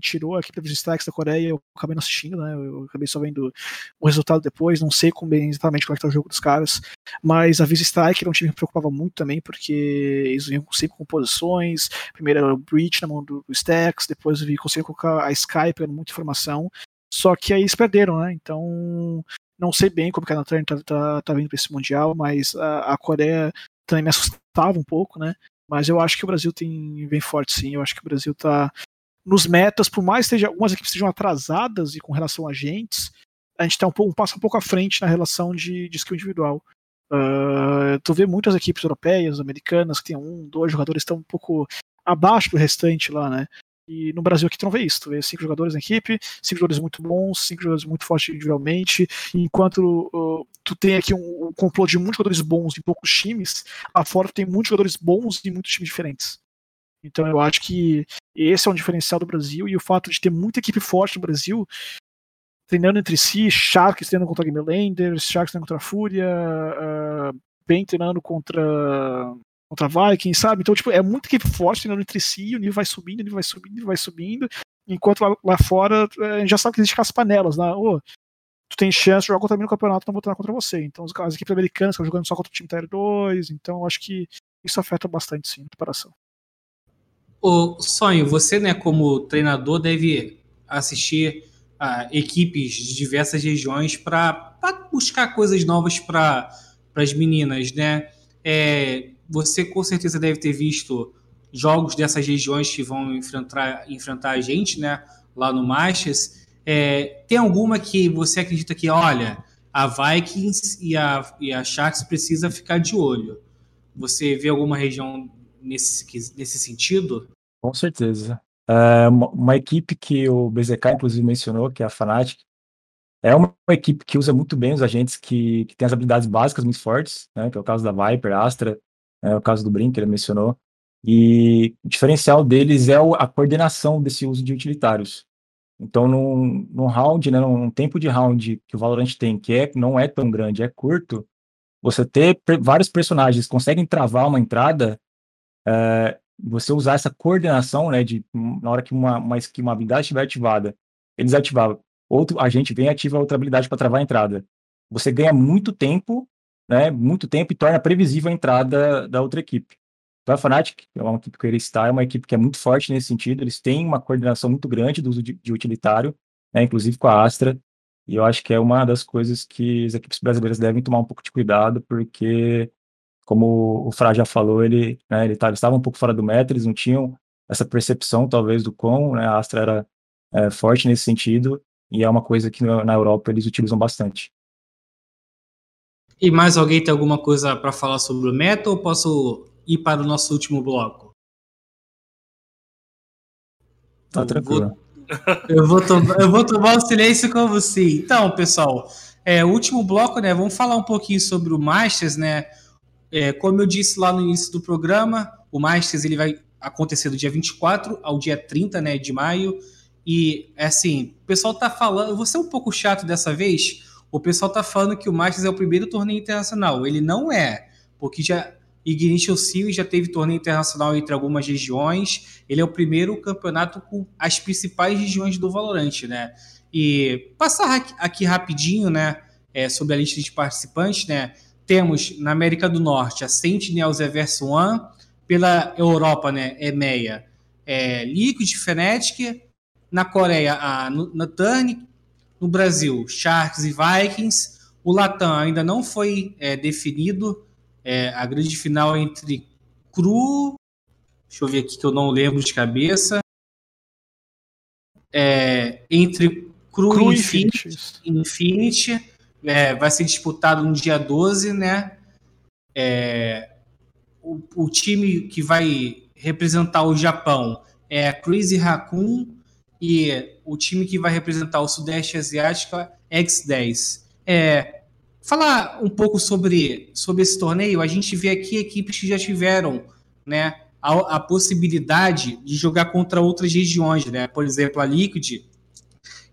tirou aqui para os strikes da Coreia, eu acabei não assistindo, né? Eu acabei só vendo o resultado depois, não sei como bem exatamente como é que tá o jogo dos caras. Mas a Visa Strike era um time que me preocupava muito também, porque eles vinham sempre com posições. Primeiro era o Breach na mão do, do Stacks, depois vi conseguir colocar a Skype pegando muita informação. Só que aí eles perderam, né? Então. Não sei bem como que a Naturn tá, tá, tá vindo para esse Mundial, mas a, a Coreia também me assustava um pouco, né? Mas eu acho que o Brasil tem vem forte sim. Eu acho que o Brasil está nos metas, por mais que algumas equipes estejam atrasadas e com relação a agentes, a gente está um, um, passo um pouco à frente na relação de, de skill individual. Uh, tu vê muitas equipes europeias, americanas, que tem um, dois jogadores estão um pouco abaixo do restante lá, né? E no Brasil aqui tu não vê isso. Tu vê cinco jogadores na equipe, cinco jogadores muito bons, cinco jogadores muito fortes individualmente. Enquanto uh, tu tem aqui um, um complô de muitos jogadores bons em poucos times, lá fora tem muitos jogadores bons em muitos times diferentes. Então eu acho que esse é um diferencial do Brasil e o fato de ter muita equipe forte no Brasil treinando entre si, Sharks treinando contra Game Landers, Sharks treinando contra a Fúria, uh, Ben treinando contra contra Vikings, sabe? Então, tipo, é muita equipe forte treinando entre si, o nível vai subindo, o nível vai subindo, o nível vai subindo, enquanto lá, lá fora é, a gente já sabe que existem as panelas, né? Oh, tu tem chance de jogar contra mim no campeonato, não vou treinar contra você. Então, as equipes americanas estão jogando só contra o time Tier 2, então acho que isso afeta bastante, sim, a preparação. O Sonho, você, né, como treinador, deve assistir a equipes de diversas regiões para buscar coisas novas para as meninas, né? É, você com certeza deve ter visto jogos dessas regiões que vão enfrentar, enfrentar a gente, né? Lá no Masters. É, tem alguma que você acredita que, olha, a Vikings e a, e a Sharks precisa ficar de olho? Você vê alguma região nesse, nesse sentido? Com certeza. É uma, uma, equipe que o BZK, inclusive, mencionou, que é a Fnatic, é uma, uma equipe que usa muito bem os agentes que, que têm as habilidades básicas muito fortes, né, que é o caso da Viper, Astra, é o caso do Brink, que ele mencionou. E o diferencial deles é a coordenação desse uso de utilitários. Então, num, num round, né, num tempo de round que o Valorant tem, que é, não é tão grande, é curto, você ter vários personagens conseguem travar uma entrada, é, você usar essa coordenação, né, de na hora que uma, uma, que uma habilidade estiver ativada, eles ativavam, outro agente vem e ativa outra habilidade para travar a entrada. Você ganha muito tempo, né, muito tempo e torna previsível a entrada da outra equipe. Então, a Fnatic, que é uma equipe que eu estar, é uma equipe que é muito forte nesse sentido, eles têm uma coordenação muito grande do uso de, de utilitário, né, inclusive com a Astra, e eu acho que é uma das coisas que as equipes brasileiras devem tomar um pouco de cuidado, porque, como o Fra já falou, ele, né, ele tá, estava um pouco fora do metro, eles não tinham essa percepção, talvez, do quão né, a Astra era é, forte nesse sentido, e é uma coisa que na Europa eles utilizam bastante. E mais alguém tem alguma coisa para falar sobre o meta ou posso ir para o nosso último bloco? Tá tranquilo. Eu vou, eu vou tomar o silêncio com você. Então, pessoal, é, o último bloco, né? Vamos falar um pouquinho sobre o Masters, né? É, como eu disse lá no início do programa, o Masters ele vai acontecer do dia 24 ao dia 30 né, de maio. E, assim, o pessoal tá falando. Eu vou ser um pouco chato dessa vez. O pessoal tá falando que o Masters é o primeiro torneio internacional. Ele não é, porque já Ignition Series já teve torneio internacional entre algumas regiões. Ele é o primeiro campeonato com as principais regiões do Valorant, né? E passar aqui rapidinho, né, é, sobre a lista de participantes, né? Temos na América do Norte a Sentinels Everse One, pela Europa, né, EMEA, é, Liquid Fnatic, na Coreia a Nuturn, no Brasil Sharks e Vikings, o Latam ainda não foi é, definido, é, a grande final entre Cru. Deixa eu ver aqui que eu não lembro de cabeça. É, entre Cru, Cru e Infinity. Infinity é, vai ser disputado no dia 12, né? É, o, o, time que vai representar o Japão é a Crazy Raccoon e o time que vai representar o Sudeste Asiático é X10. É, Falar um pouco sobre, sobre esse torneio, a gente vê aqui equipes que já tiveram né, a, a possibilidade de jogar contra outras regiões, né? Por exemplo, a Liquid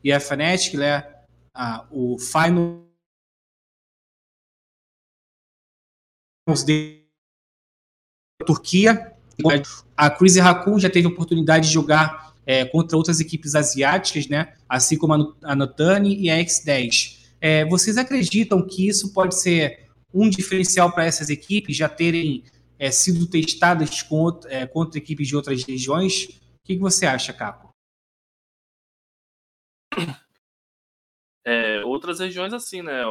e a Fnatic, né? A, o Final de Turquia. A Crazy Raccoon já teve oportunidade de jogar é, contra outras equipes asiáticas, né? Assim como a, Notani e a X10. É, vocês acreditam que isso pode ser um diferencial para essas equipes já terem é, sido testadas contra, é, contra, equipes de outras regiões? O que, que você acha, Capo? É, outras regiões assim, né?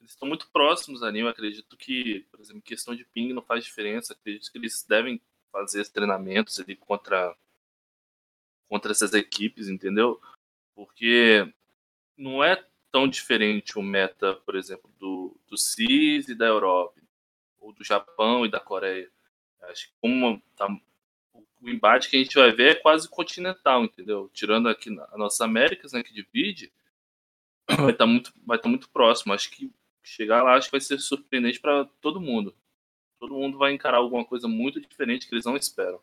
Eles estão muito próximos ali. Eu acredito que, por exemplo, questão de ping não faz diferença. Acredito que eles devem fazer treinamentos ali contra contra essas equipes, entendeu? Porque não é tão diferente o meta, por exemplo, do, do CIS e da Europa, ou do Japão e da Coreia. Acho que como tá, o embate que a gente vai ver é quase continental, entendeu? Tirando aqui a nossa Américas, né, que divide, vai estar tá muito, vai tá muito próximo. Acho que chegar lá acho que vai ser surpreendente para todo mundo. Todo mundo vai encarar alguma coisa muito diferente que eles não esperam.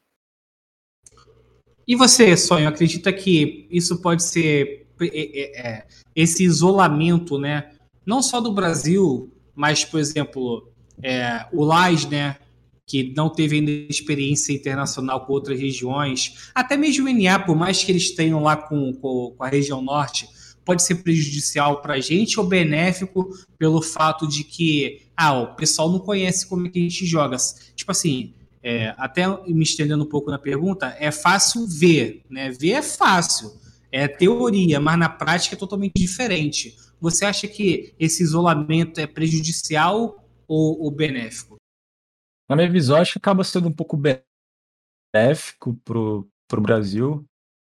E você, Sonho, acredita que isso pode ser é, é, é, esse isolamento, né? Não só do Brasil, mas, por exemplo, é, o LAS, né? Que não teve ainda experiência internacional com outras regiões, até mesmo o NA, por mais que eles tenham lá com, com, com a região norte, pode ser prejudicial para a gente ou benéfico pelo fato de que ah, o pessoal não conhece como é que a gente joga. Tipo assim, é, até me estendendo um pouco na pergunta, é fácil ver, né? Ver é fácil é teoria, mas na prática é totalmente diferente. Você acha que esse isolamento é prejudicial ou, ou benéfico? Na minha visão, acho que acaba sendo um pouco benéfico para o Brasil.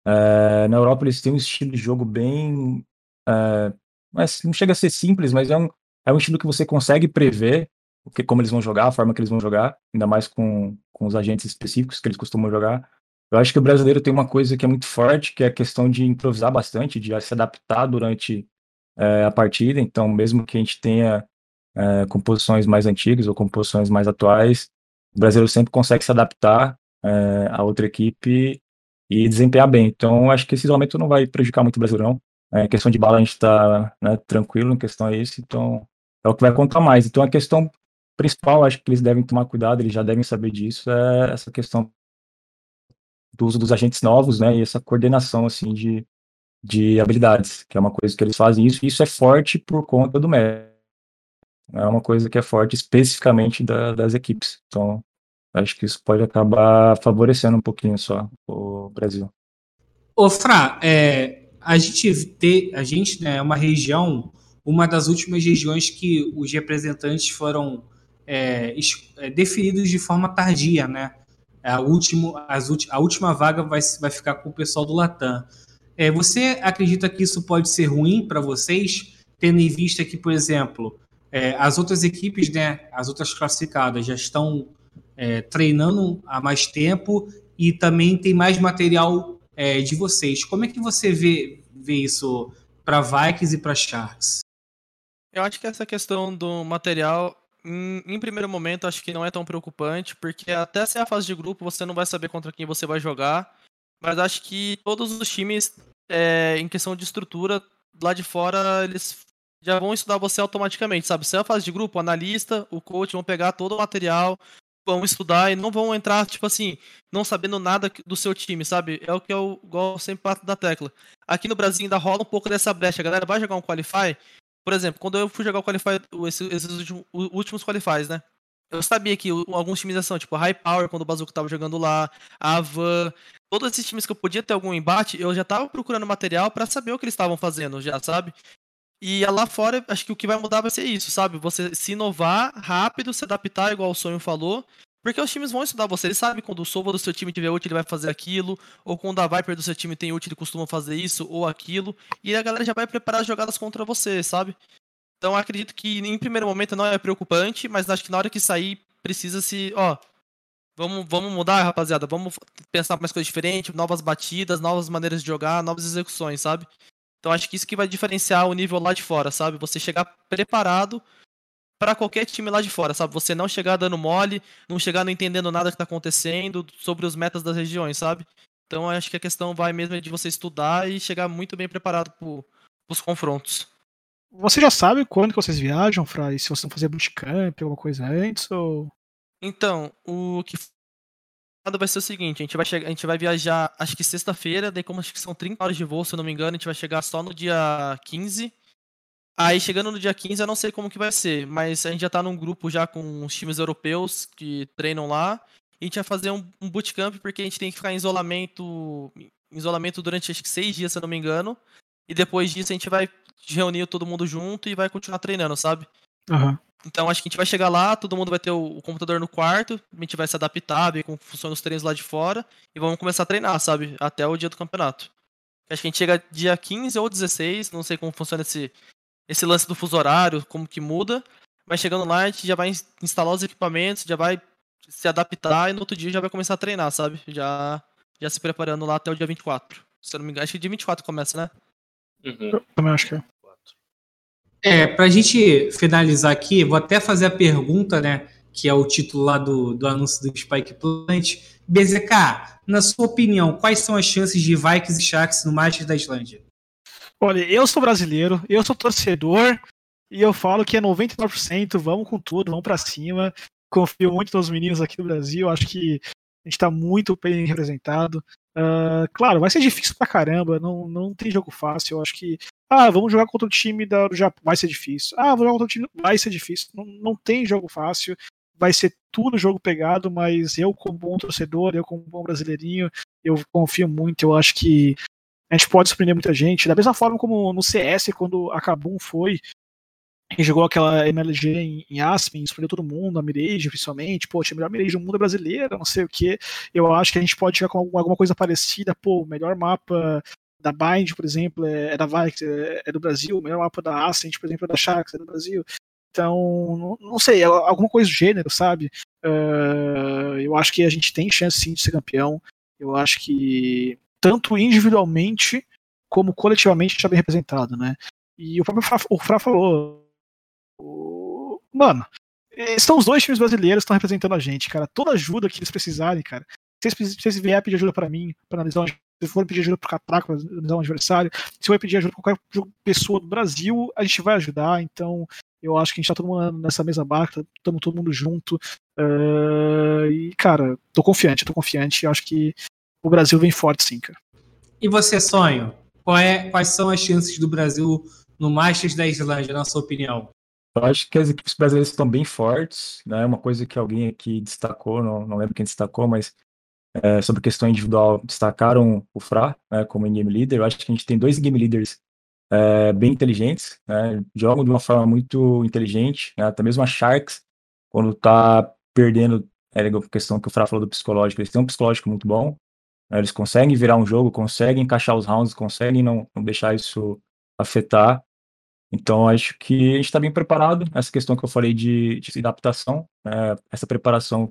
É, na Europa eles têm um estilo de jogo bem. É, mas não chega a ser simples, mas é um, é um estilo que você consegue prever. Que, como eles vão jogar, a forma que eles vão jogar, ainda mais com, com os agentes específicos que eles costumam jogar. Eu acho que o brasileiro tem uma coisa que é muito forte, que é a questão de improvisar bastante, de se adaptar durante é, a partida. Então, mesmo que a gente tenha é, composições mais antigas ou composições mais atuais, o brasileiro sempre consegue se adaptar é, a outra equipe e desempenhar bem. Então, acho que esse isolamento não vai prejudicar muito o Brasileirão. É, questão de bala a gente está né, tranquilo, em questão é isso, então é o que vai contar mais. Então, a questão principal, acho que eles devem tomar cuidado, eles já devem saber disso, é essa questão do uso dos agentes novos, né, e essa coordenação, assim, de, de habilidades, que é uma coisa que eles fazem isso, e isso é forte por conta do médico. É uma coisa que é forte especificamente da, das equipes. Então, acho que isso pode acabar favorecendo um pouquinho só o Brasil. Ô, Fra, é, a gente ter, a gente né, é uma região, uma das últimas regiões que os representantes foram é, é definidos de forma tardia, né? A, último, as, a última vaga vai, vai ficar com o pessoal do Latam. É, você acredita que isso pode ser ruim para vocês, tendo em vista que, por exemplo, é, as outras equipes, né, as outras classificadas já estão é, treinando há mais tempo e também tem mais material é, de vocês. Como é que você vê, vê isso para Vikings e para Sharks? Eu acho que essa questão do material, em, em, primeiro momento, acho que não é tão preocupante, porque até ser a fase de grupo você não vai saber contra quem você vai jogar. Mas acho que todos os times, é, em questão de estrutura, lá de fora, eles já vão estudar você automaticamente, sabe? Se é a fase de grupo, o analista, o coach vão pegar todo o material, vão estudar e não vão entrar, tipo assim, não sabendo nada do seu time, sabe? É o que eu gosto sempre bato da tecla. Aqui no Brasil ainda rola um pouco dessa brecha. A galera vai jogar um Qualify. Por exemplo, quando eu fui jogar o Qualify, esses, esses últimos Qualifies, né? Eu sabia que alguns times são, tipo, High Power, quando o Bazooka tava jogando lá, a Van, todos esses times que eu podia ter algum embate, eu já tava procurando material para saber o que eles estavam fazendo, já, sabe? E lá fora, acho que o que vai mudar vai ser isso, sabe? Você se inovar rápido, se adaptar, igual o Sonho falou. Porque os times vão estudar você. Eles sabem quando o Sova do seu time tiver útil, ele vai fazer aquilo. Ou quando a Viper do seu time tem útil, ele costuma fazer isso ou aquilo. E a galera já vai preparar as jogadas contra você, sabe? Então acredito que em primeiro momento não é preocupante, mas acho que na hora que sair, precisa se. Ó, vamos, vamos mudar, rapaziada. Vamos pensar mais coisas diferentes, novas batidas, novas maneiras de jogar, novas execuções, sabe? Então acho que isso que vai diferenciar o nível lá de fora, sabe? Você chegar preparado para qualquer time lá de fora, sabe? Você não chegar dando mole, não chegar não entendendo nada que tá acontecendo sobre os metas das regiões, sabe? Então acho que a questão vai mesmo de você estudar e chegar muito bem preparado para os confrontos. Você já sabe quando que vocês viajam, Fra? E se vocês vão fazer bootcamp, alguma coisa antes? Ou... Então, o que vai ser o seguinte, a gente vai chegar, a gente vai viajar acho que sexta-feira, daí como acho que são 30 horas de voo, se eu não me engano, a gente vai chegar só no dia 15. Aí chegando no dia 15, eu não sei como que vai ser, mas a gente já tá num grupo já com os times europeus que treinam lá. E a gente vai fazer um, um bootcamp porque a gente tem que ficar em isolamento, em isolamento durante acho que seis dias, se eu não me engano. E depois disso a gente vai reunir todo mundo junto e vai continuar treinando, sabe? Uhum. Então acho que a gente vai chegar lá, todo mundo vai ter o, o, computador no quarto, a gente vai se adaptar, ver como funcionam os treinos lá de fora e vamos começar a treinar, sabe? Até o dia do campeonato. Acho que a gente chega dia 15 ou 16, não sei como funciona esse, esse lance do fuso horário, como que muda. Mas chegando lá, a gente já vai instalar os equipamentos, já vai se adaptar e no outro dia já vai começar a treinar, sabe? Já, já se preparando lá até o dia 24. Se eu não me engano, acho que dia 24 começa, né? Uhum. Eu também acho que é. É, para a gente finalizar aqui, vou até fazer a pergunta, né? Que é o título lá do, do anúncio do Spike Plant. BZK, na sua opinião, quais são as chances de Vikings e Sharks no Masters da Islândia? Olha, eu sou brasileiro, eu sou torcedor e eu falo que é 99%, vamos com tudo, vamos para cima. Confio muito nos meninos aqui do Brasil, acho que a gente está muito bem representado. Uh, claro, vai ser difícil pra caramba, não, não tem jogo fácil. Eu acho que ah, vamos jogar contra o time do Japão. Vai ser difícil. Ah, vou jogar contra o time. Vai ser difícil. Não, não tem jogo fácil. Vai ser tudo jogo pegado, mas eu, como bom torcedor, eu, como bom brasileirinho, eu confio muito. Eu acho que a gente pode surpreender muita gente. Da mesma forma como no CS, quando a Kabum foi e jogou aquela MLG em, em Aspen, surpreendeu todo mundo, a Mirage, principalmente. Pô, tinha melhor Mirage do mundo é brasileira, não sei o que. Eu acho que a gente pode jogar com alguma coisa parecida. Pô, melhor mapa da Bind, por exemplo, é, é da Vikings, é, é, do Brasil, o melhor mapa da Ascent, por exemplo, é da Sharks, é do Brasil. Então, não, não sei, alguma coisa do gênero, sabe? Uh, eu acho que a gente tem chance sim de ser campeão. Eu acho que tanto individualmente como coletivamente está bem representado, né? E o próprio Fra, o Fra falou, mano, estão os dois times brasileiros estão representando a gente, cara. Toda ajuda que eles precisarem, cara. Se vocês, se vierem pedir ajuda para mim, para analisar se for pedir ajuda pro Catraco, para analisar um adversário, se for pedir ajuda pra qualquer pessoa do Brasil, a gente vai ajudar. Então, eu acho que a gente tá todo mundo nessa mesma barca, estamos todo mundo junto. Uh, e, cara, tô confiante, tô confiante. Acho que o Brasil vem forte, sim, cara. E você, Sonho? É, quais são as chances do Brasil no Masters da Islândia, na sua opinião? Eu acho que as equipes brasileiras estão bem fortes, né? Uma coisa que alguém aqui destacou, não, não lembro quem destacou, mas é, sobre questão individual, destacaram o Fra né, como game leader. Eu acho que a gente tem dois game leaders é, bem inteligentes, né, jogam de uma forma muito inteligente, né, até mesmo a Sharks, quando tá perdendo, é a questão que o Fra falou do psicológico, eles têm um psicológico muito bom, eles conseguem virar um jogo, conseguem encaixar os rounds, conseguem não, não deixar isso afetar, então acho que a gente está bem preparado, essa questão que eu falei de, de adaptação, né, essa preparação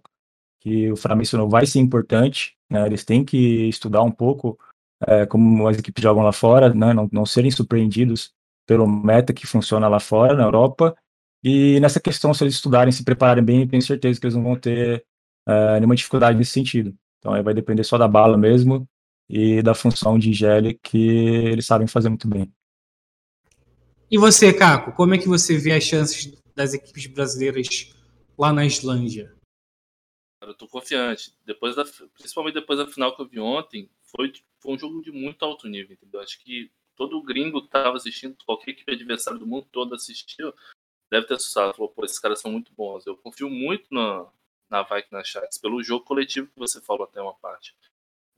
que o Fra mencionou vai ser importante, né, eles têm que estudar um pouco é, como as equipes jogam lá fora, né, não, não serem surpreendidos pelo meta que funciona lá fora, na Europa. E nessa questão, se eles estudarem, se prepararem bem, tenho certeza que eles não vão ter é, nenhuma dificuldade nesse sentido. Então aí vai depender só da bala mesmo e da função de IGL que eles sabem fazer muito bem. E você, Caco, como é que você vê as chances das equipes brasileiras lá na Islândia? Eu tô confiante. Depois da, principalmente depois da final que eu vi ontem, foi, foi um jogo de muito alto nível, entendeu? Acho que todo gringo que estava assistindo, qualquer equipe adversária do mundo todo assistiu, deve ter assustado. Falou, pô, esses caras são muito bons. Eu confio muito na, na na Chats, pelo jogo coletivo que você falou até uma parte.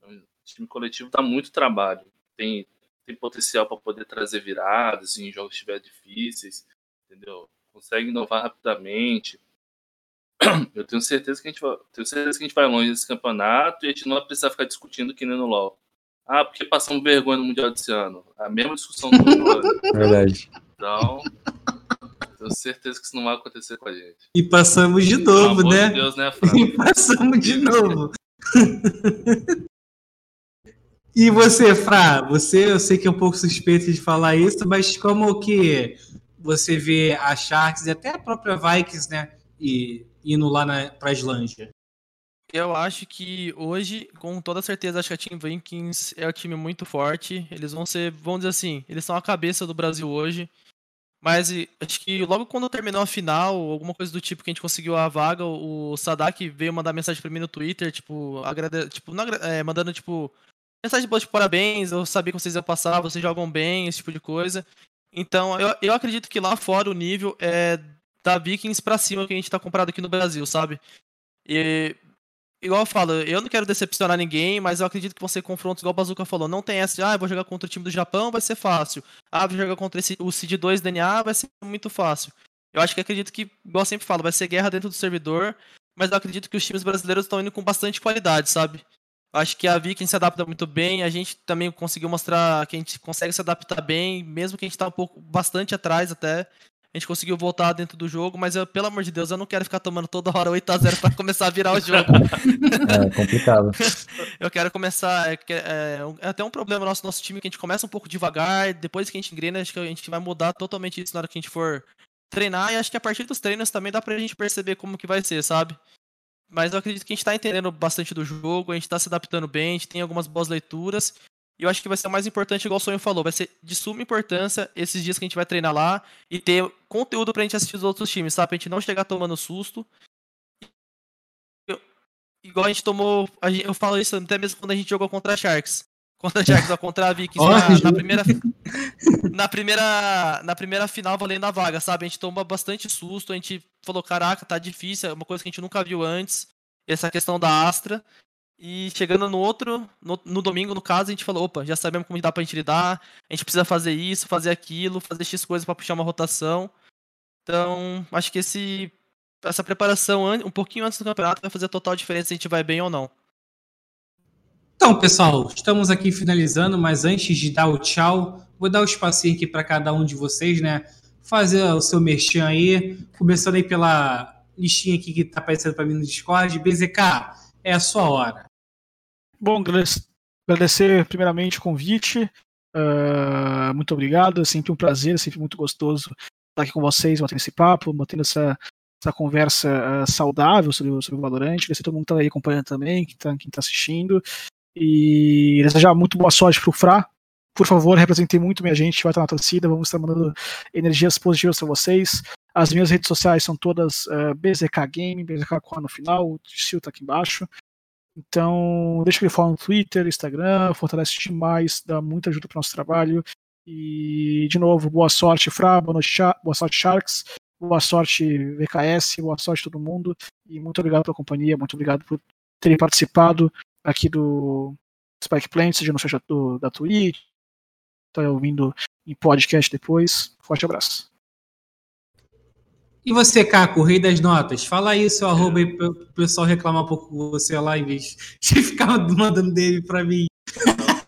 O time coletivo dá muito trabalho. Tem, tem potencial para poder trazer viradas em jogos que estiver difíceis, entendeu? Consegue inovar rapidamente. Eu tenho certeza que a gente vai, tenho certeza que a gente vai longe desse campeonato e a gente não vai precisar ficar discutindo que nem no LoL. Ah, porque passamos vergonha no Mundial desse ano. A mesma discussão do ano. Verdade. Então, tenho certeza que isso não vai acontecer com a gente. E passamos de novo, né? De Deus, né? E passamos de novo. e você, Fra, você, eu sei que é um pouco suspeito de falar isso, mas como que você vê a Sharks e até a própria Vikings, né? E indo lá para a Islândia? Eu acho que hoje, com toda certeza, acho que a Team Vikings é um time muito forte. Eles vão ser, vamos dizer assim, eles são a cabeça do Brasil hoje. Mas acho que logo quando terminou a final, alguma coisa do tipo que a gente conseguiu a vaga, o Sadak veio mandar mensagem pra mim no Twitter, tipo, agrade... tipo não, é, mandando, tipo, mensagem de tipo, parabéns, eu sabia que vocês iam passar, vocês jogam bem, esse tipo de coisa. Então, eu, eu acredito que lá fora o nível é da Vikings pra cima que a gente tá comprado aqui no Brasil, sabe? E igual eu falo, eu não quero decepcionar ninguém, mas eu acredito que vão ser confrontos, igual o Bazuca falou. Não tem essa de, ah, vou jogar contra o time do Japão, vai ser fácil. Ah, vou jogar contra esse, o Seed 2 DNA, vai ser muito fácil. Eu acho que acredito que, igual eu sempre falo, vai ser guerra dentro do servidor, mas eu acredito que os times brasileiros estão indo com bastante qualidade, sabe? Acho que a Vikings se adapta muito bem, a gente também conseguiu mostrar que a gente consegue se adaptar bem, mesmo que a gente tá um pouco bastante atrás até a gente conseguiu voltar dentro do jogo, mas eu, pelo amor de Deus, eu não quero ficar tomando toda hora 8x0 para começar a virar o jogo. É complicado. eu quero começar. É, é, é, até um problema nosso nosso time que a gente começa um pouco devagar, depois que a gente engrena, acho que a gente vai mudar totalmente isso na hora que a gente for treinar, e acho que a partir dos treinos também dá pra gente perceber como que vai ser, sabe? Mas eu acredito que a gente tá entendendo bastante do jogo, a gente tá se adaptando bem, a gente tem algumas boas leituras. E eu acho que vai ser o mais importante, igual o Sonho falou, vai ser de suma importância esses dias que a gente vai treinar lá e ter conteúdo pra gente assistir os outros times, sabe? Pra gente não chegar tomando susto. Eu, igual a gente tomou. A gente, eu falo isso até mesmo quando a gente jogou contra a Sharks. Contra a Sharks ou contra a Vikings na, na, primeira. Na primeira. Na primeira final valendo a vaga, sabe? A gente tomou bastante susto, a gente falou, caraca, tá difícil, é uma coisa que a gente nunca viu antes. Essa questão da Astra. E chegando no outro, no, no, domingo, no caso, a gente falou, opa, já sabemos como dá pra gente lidar, a gente precisa fazer isso, fazer aquilo, fazer X coisas para puxar uma rotação. Então, acho que esse, essa preparação um pouquinho antes do campeonato vai fazer total diferença se a gente vai bem ou não. Então, pessoal, estamos aqui finalizando, mas antes de dar o tchau, vou dar o um espacinho aqui para cada um de vocês, né? fazer o seu merchan aí, começando aí pela listinha aqui que tá aparecendo para mim no Discord. BZK, é a sua hora. Bom, agradecer primeiramente o convite. Uh, muito obrigado, é sempre um prazer, é sempre muito gostoso estar aqui com vocês, batendo esse papo, mantendo essa, essa conversa uh, saudável sobre, sobre o Valorant. Agradecer todo mundo que está aí acompanhando também, quem está tá assistindo. E desejar muito boa sorte para o Fra. Por favor, representem muito minha gente, vai estar na torcida, vamos estar mandando energias positivas para vocês. As minhas redes sociais são todas uh, BZK Game, BZK com no final, o Sil tá aqui embaixo. Então, deixa ele falar no Twitter, Instagram, fortalece demais, dá muita ajuda para o nosso trabalho. E, de novo, boa sorte, Fra, boa, noite, boa sorte, Sharks, boa sorte, VKS, boa sorte todo mundo. E muito obrigado pela companhia, muito obrigado por terem participado aqui do Spike Plant, seja no chat do, da Twitch, tá ouvindo em podcast depois. Forte abraço. E você, Caco, o rei das notas? Fala aí seu arroba aí para o pessoal reclamar um pouco com você lá, em vez de ficar mandando DM para mim.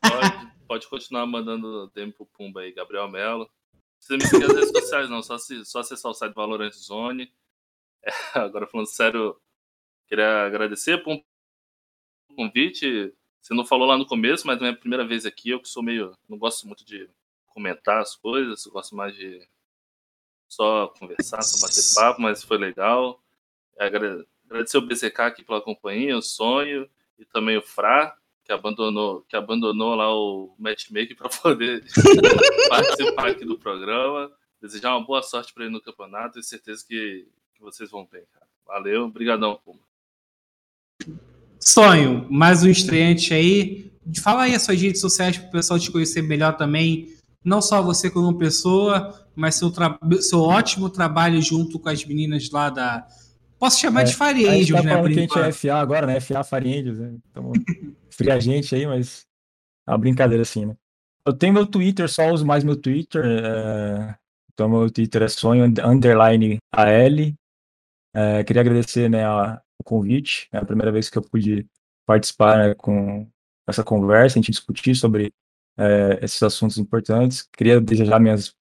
pode, pode continuar mandando DM pro Pumba aí, Gabriel Melo. Não precisa me seguir nas redes sociais, não. Só, se, só acessar o site Valorant Zone. É, agora, falando sério, queria agradecer por um convite. Você não falou lá no começo, mas não é a primeira vez aqui. Eu que sou meio. Não gosto muito de comentar as coisas, gosto mais de só conversar, só bater papo, mas foi legal. Agradecer o BCK aqui pela companhia, o Sonho, e também o Fra, que abandonou, que abandonou lá o matchmaking para poder participar aqui do programa. Desejar uma boa sorte para ele no campeonato e certeza que, que vocês vão bem, cara. Valeu, obrigadão, Puma. Sonho, mais um estreante aí. Fala aí as suas redes sociais para o pessoal te conhecer melhor também. Não só você como pessoa, mas seu, seu ótimo trabalho junto com as meninas lá da. Posso chamar é, de Fire Angels, tá né? Porque a gente é FA agora, né? FA Fire Angels, né? Então, fria gente aí, mas é uma brincadeira assim, né? Eu tenho meu Twitter, só uso mais meu Twitter. É... Então, meu Twitter é sonho underline AL. É, queria agradecer né, a, o convite. É a primeira vez que eu pude participar né, com essa conversa, a gente discutir sobre é, esses assuntos importantes. Queria desejar minhas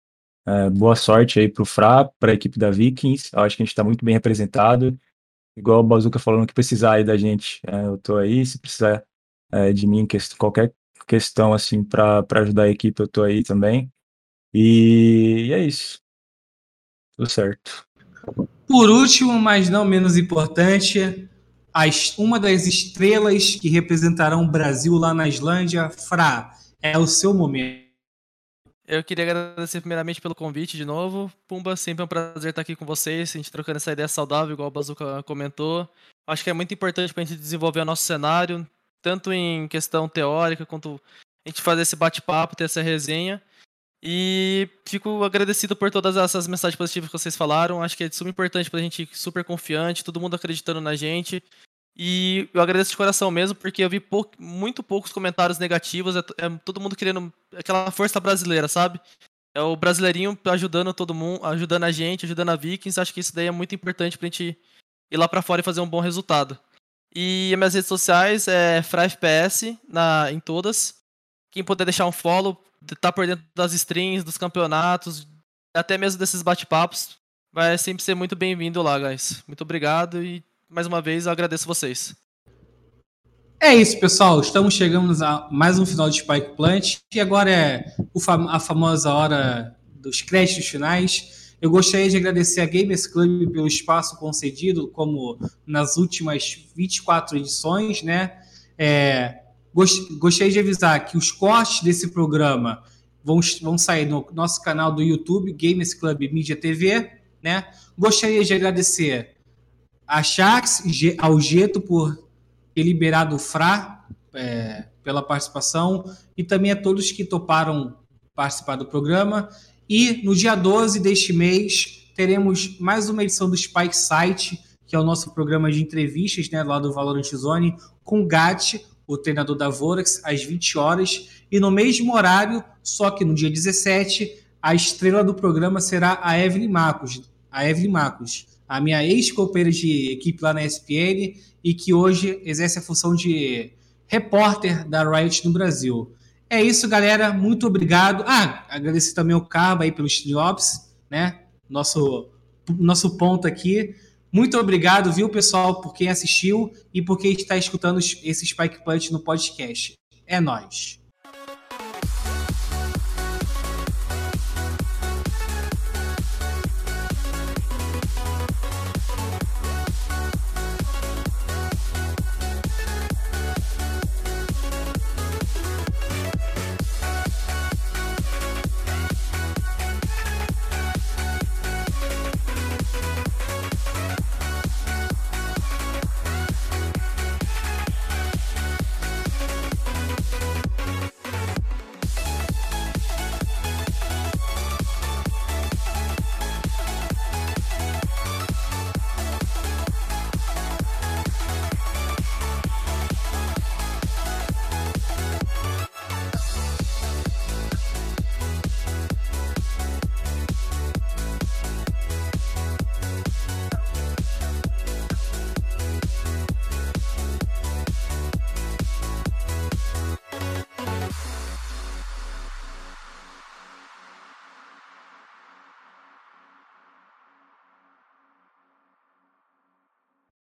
é, boa sorte aí para o Fra, para a equipe da Vikings. Eu acho que a gente está muito bem representado. Igual o Bazuca falando que precisar aí da gente, é, eu estou aí. Se precisar é, de mim, qualquer questão assim para ajudar a equipe, eu estou aí também. E, e é isso. Tudo certo. Por último, mas não menos importante, as, uma das estrelas que representarão o Brasil lá na Islândia, Fra, é o seu momento. Eu queria agradecer primeiramente pelo convite de novo. Pumba, sempre é um prazer estar aqui com vocês, a gente trocando essa ideia saudável, igual o Bazuca comentou. Acho que é muito importante para a gente desenvolver o nosso cenário, tanto em questão teórica, quanto a gente fazer esse bate-papo, ter essa resenha. E fico agradecido por todas essas mensagens positivas que vocês falaram. Acho que é super importante para a gente, super confiante, todo mundo acreditando na gente. E eu agradeço de coração mesmo, porque eu vi pou, muito poucos comentários negativos. É, é, todo mundo querendo aquela força brasileira, sabe? É o brasileirinho ajudando todo mundo, ajudando a gente, ajudando a Vikings. Acho que isso daí é muito importante pra gente ir lá pra fora e fazer um bom resultado. E as minhas redes sociais é FraFPS na, em todas. Quem puder deixar um follow, tá por dentro das streams, dos campeonatos, até mesmo desses bate-papos, vai sempre ser muito bem-vindo lá, guys. Muito obrigado e mais uma vez eu agradeço vocês. É isso, pessoal. Estamos chegando a mais um final de Spike Plant e agora é a famosa hora dos créditos finais. Eu gostaria de agradecer a Gamers Club pelo espaço concedido, como nas últimas 24 edições, né? É, gostaria de avisar que os cortes desse programa vão, vão sair no nosso canal do YouTube, Gamers Club Media TV, né? Gostaria de agradecer a Chax, ao Geto por ter liberado o Fra é, pela participação e também a todos que toparam participar do programa. E no dia 12 deste mês teremos mais uma edição do Spike Site, que é o nosso programa de entrevistas né, lá do Valorant Zone, com o Gat, o treinador da Vorax, às 20 horas. E no mesmo horário, só que no dia 17, a estrela do programa será a Evelyn Marcos. A Evelyn Marcos a minha ex-companheira de equipe lá na ESPN e que hoje exerce a função de repórter da Riot no Brasil. É isso, galera. Muito obrigado. Ah, agradecer também o Carba aí pelo Streamlabs. né? Nosso, nosso ponto aqui. Muito obrigado, viu, pessoal, por quem assistiu e por quem está escutando esse Spike Punch no podcast. É nós.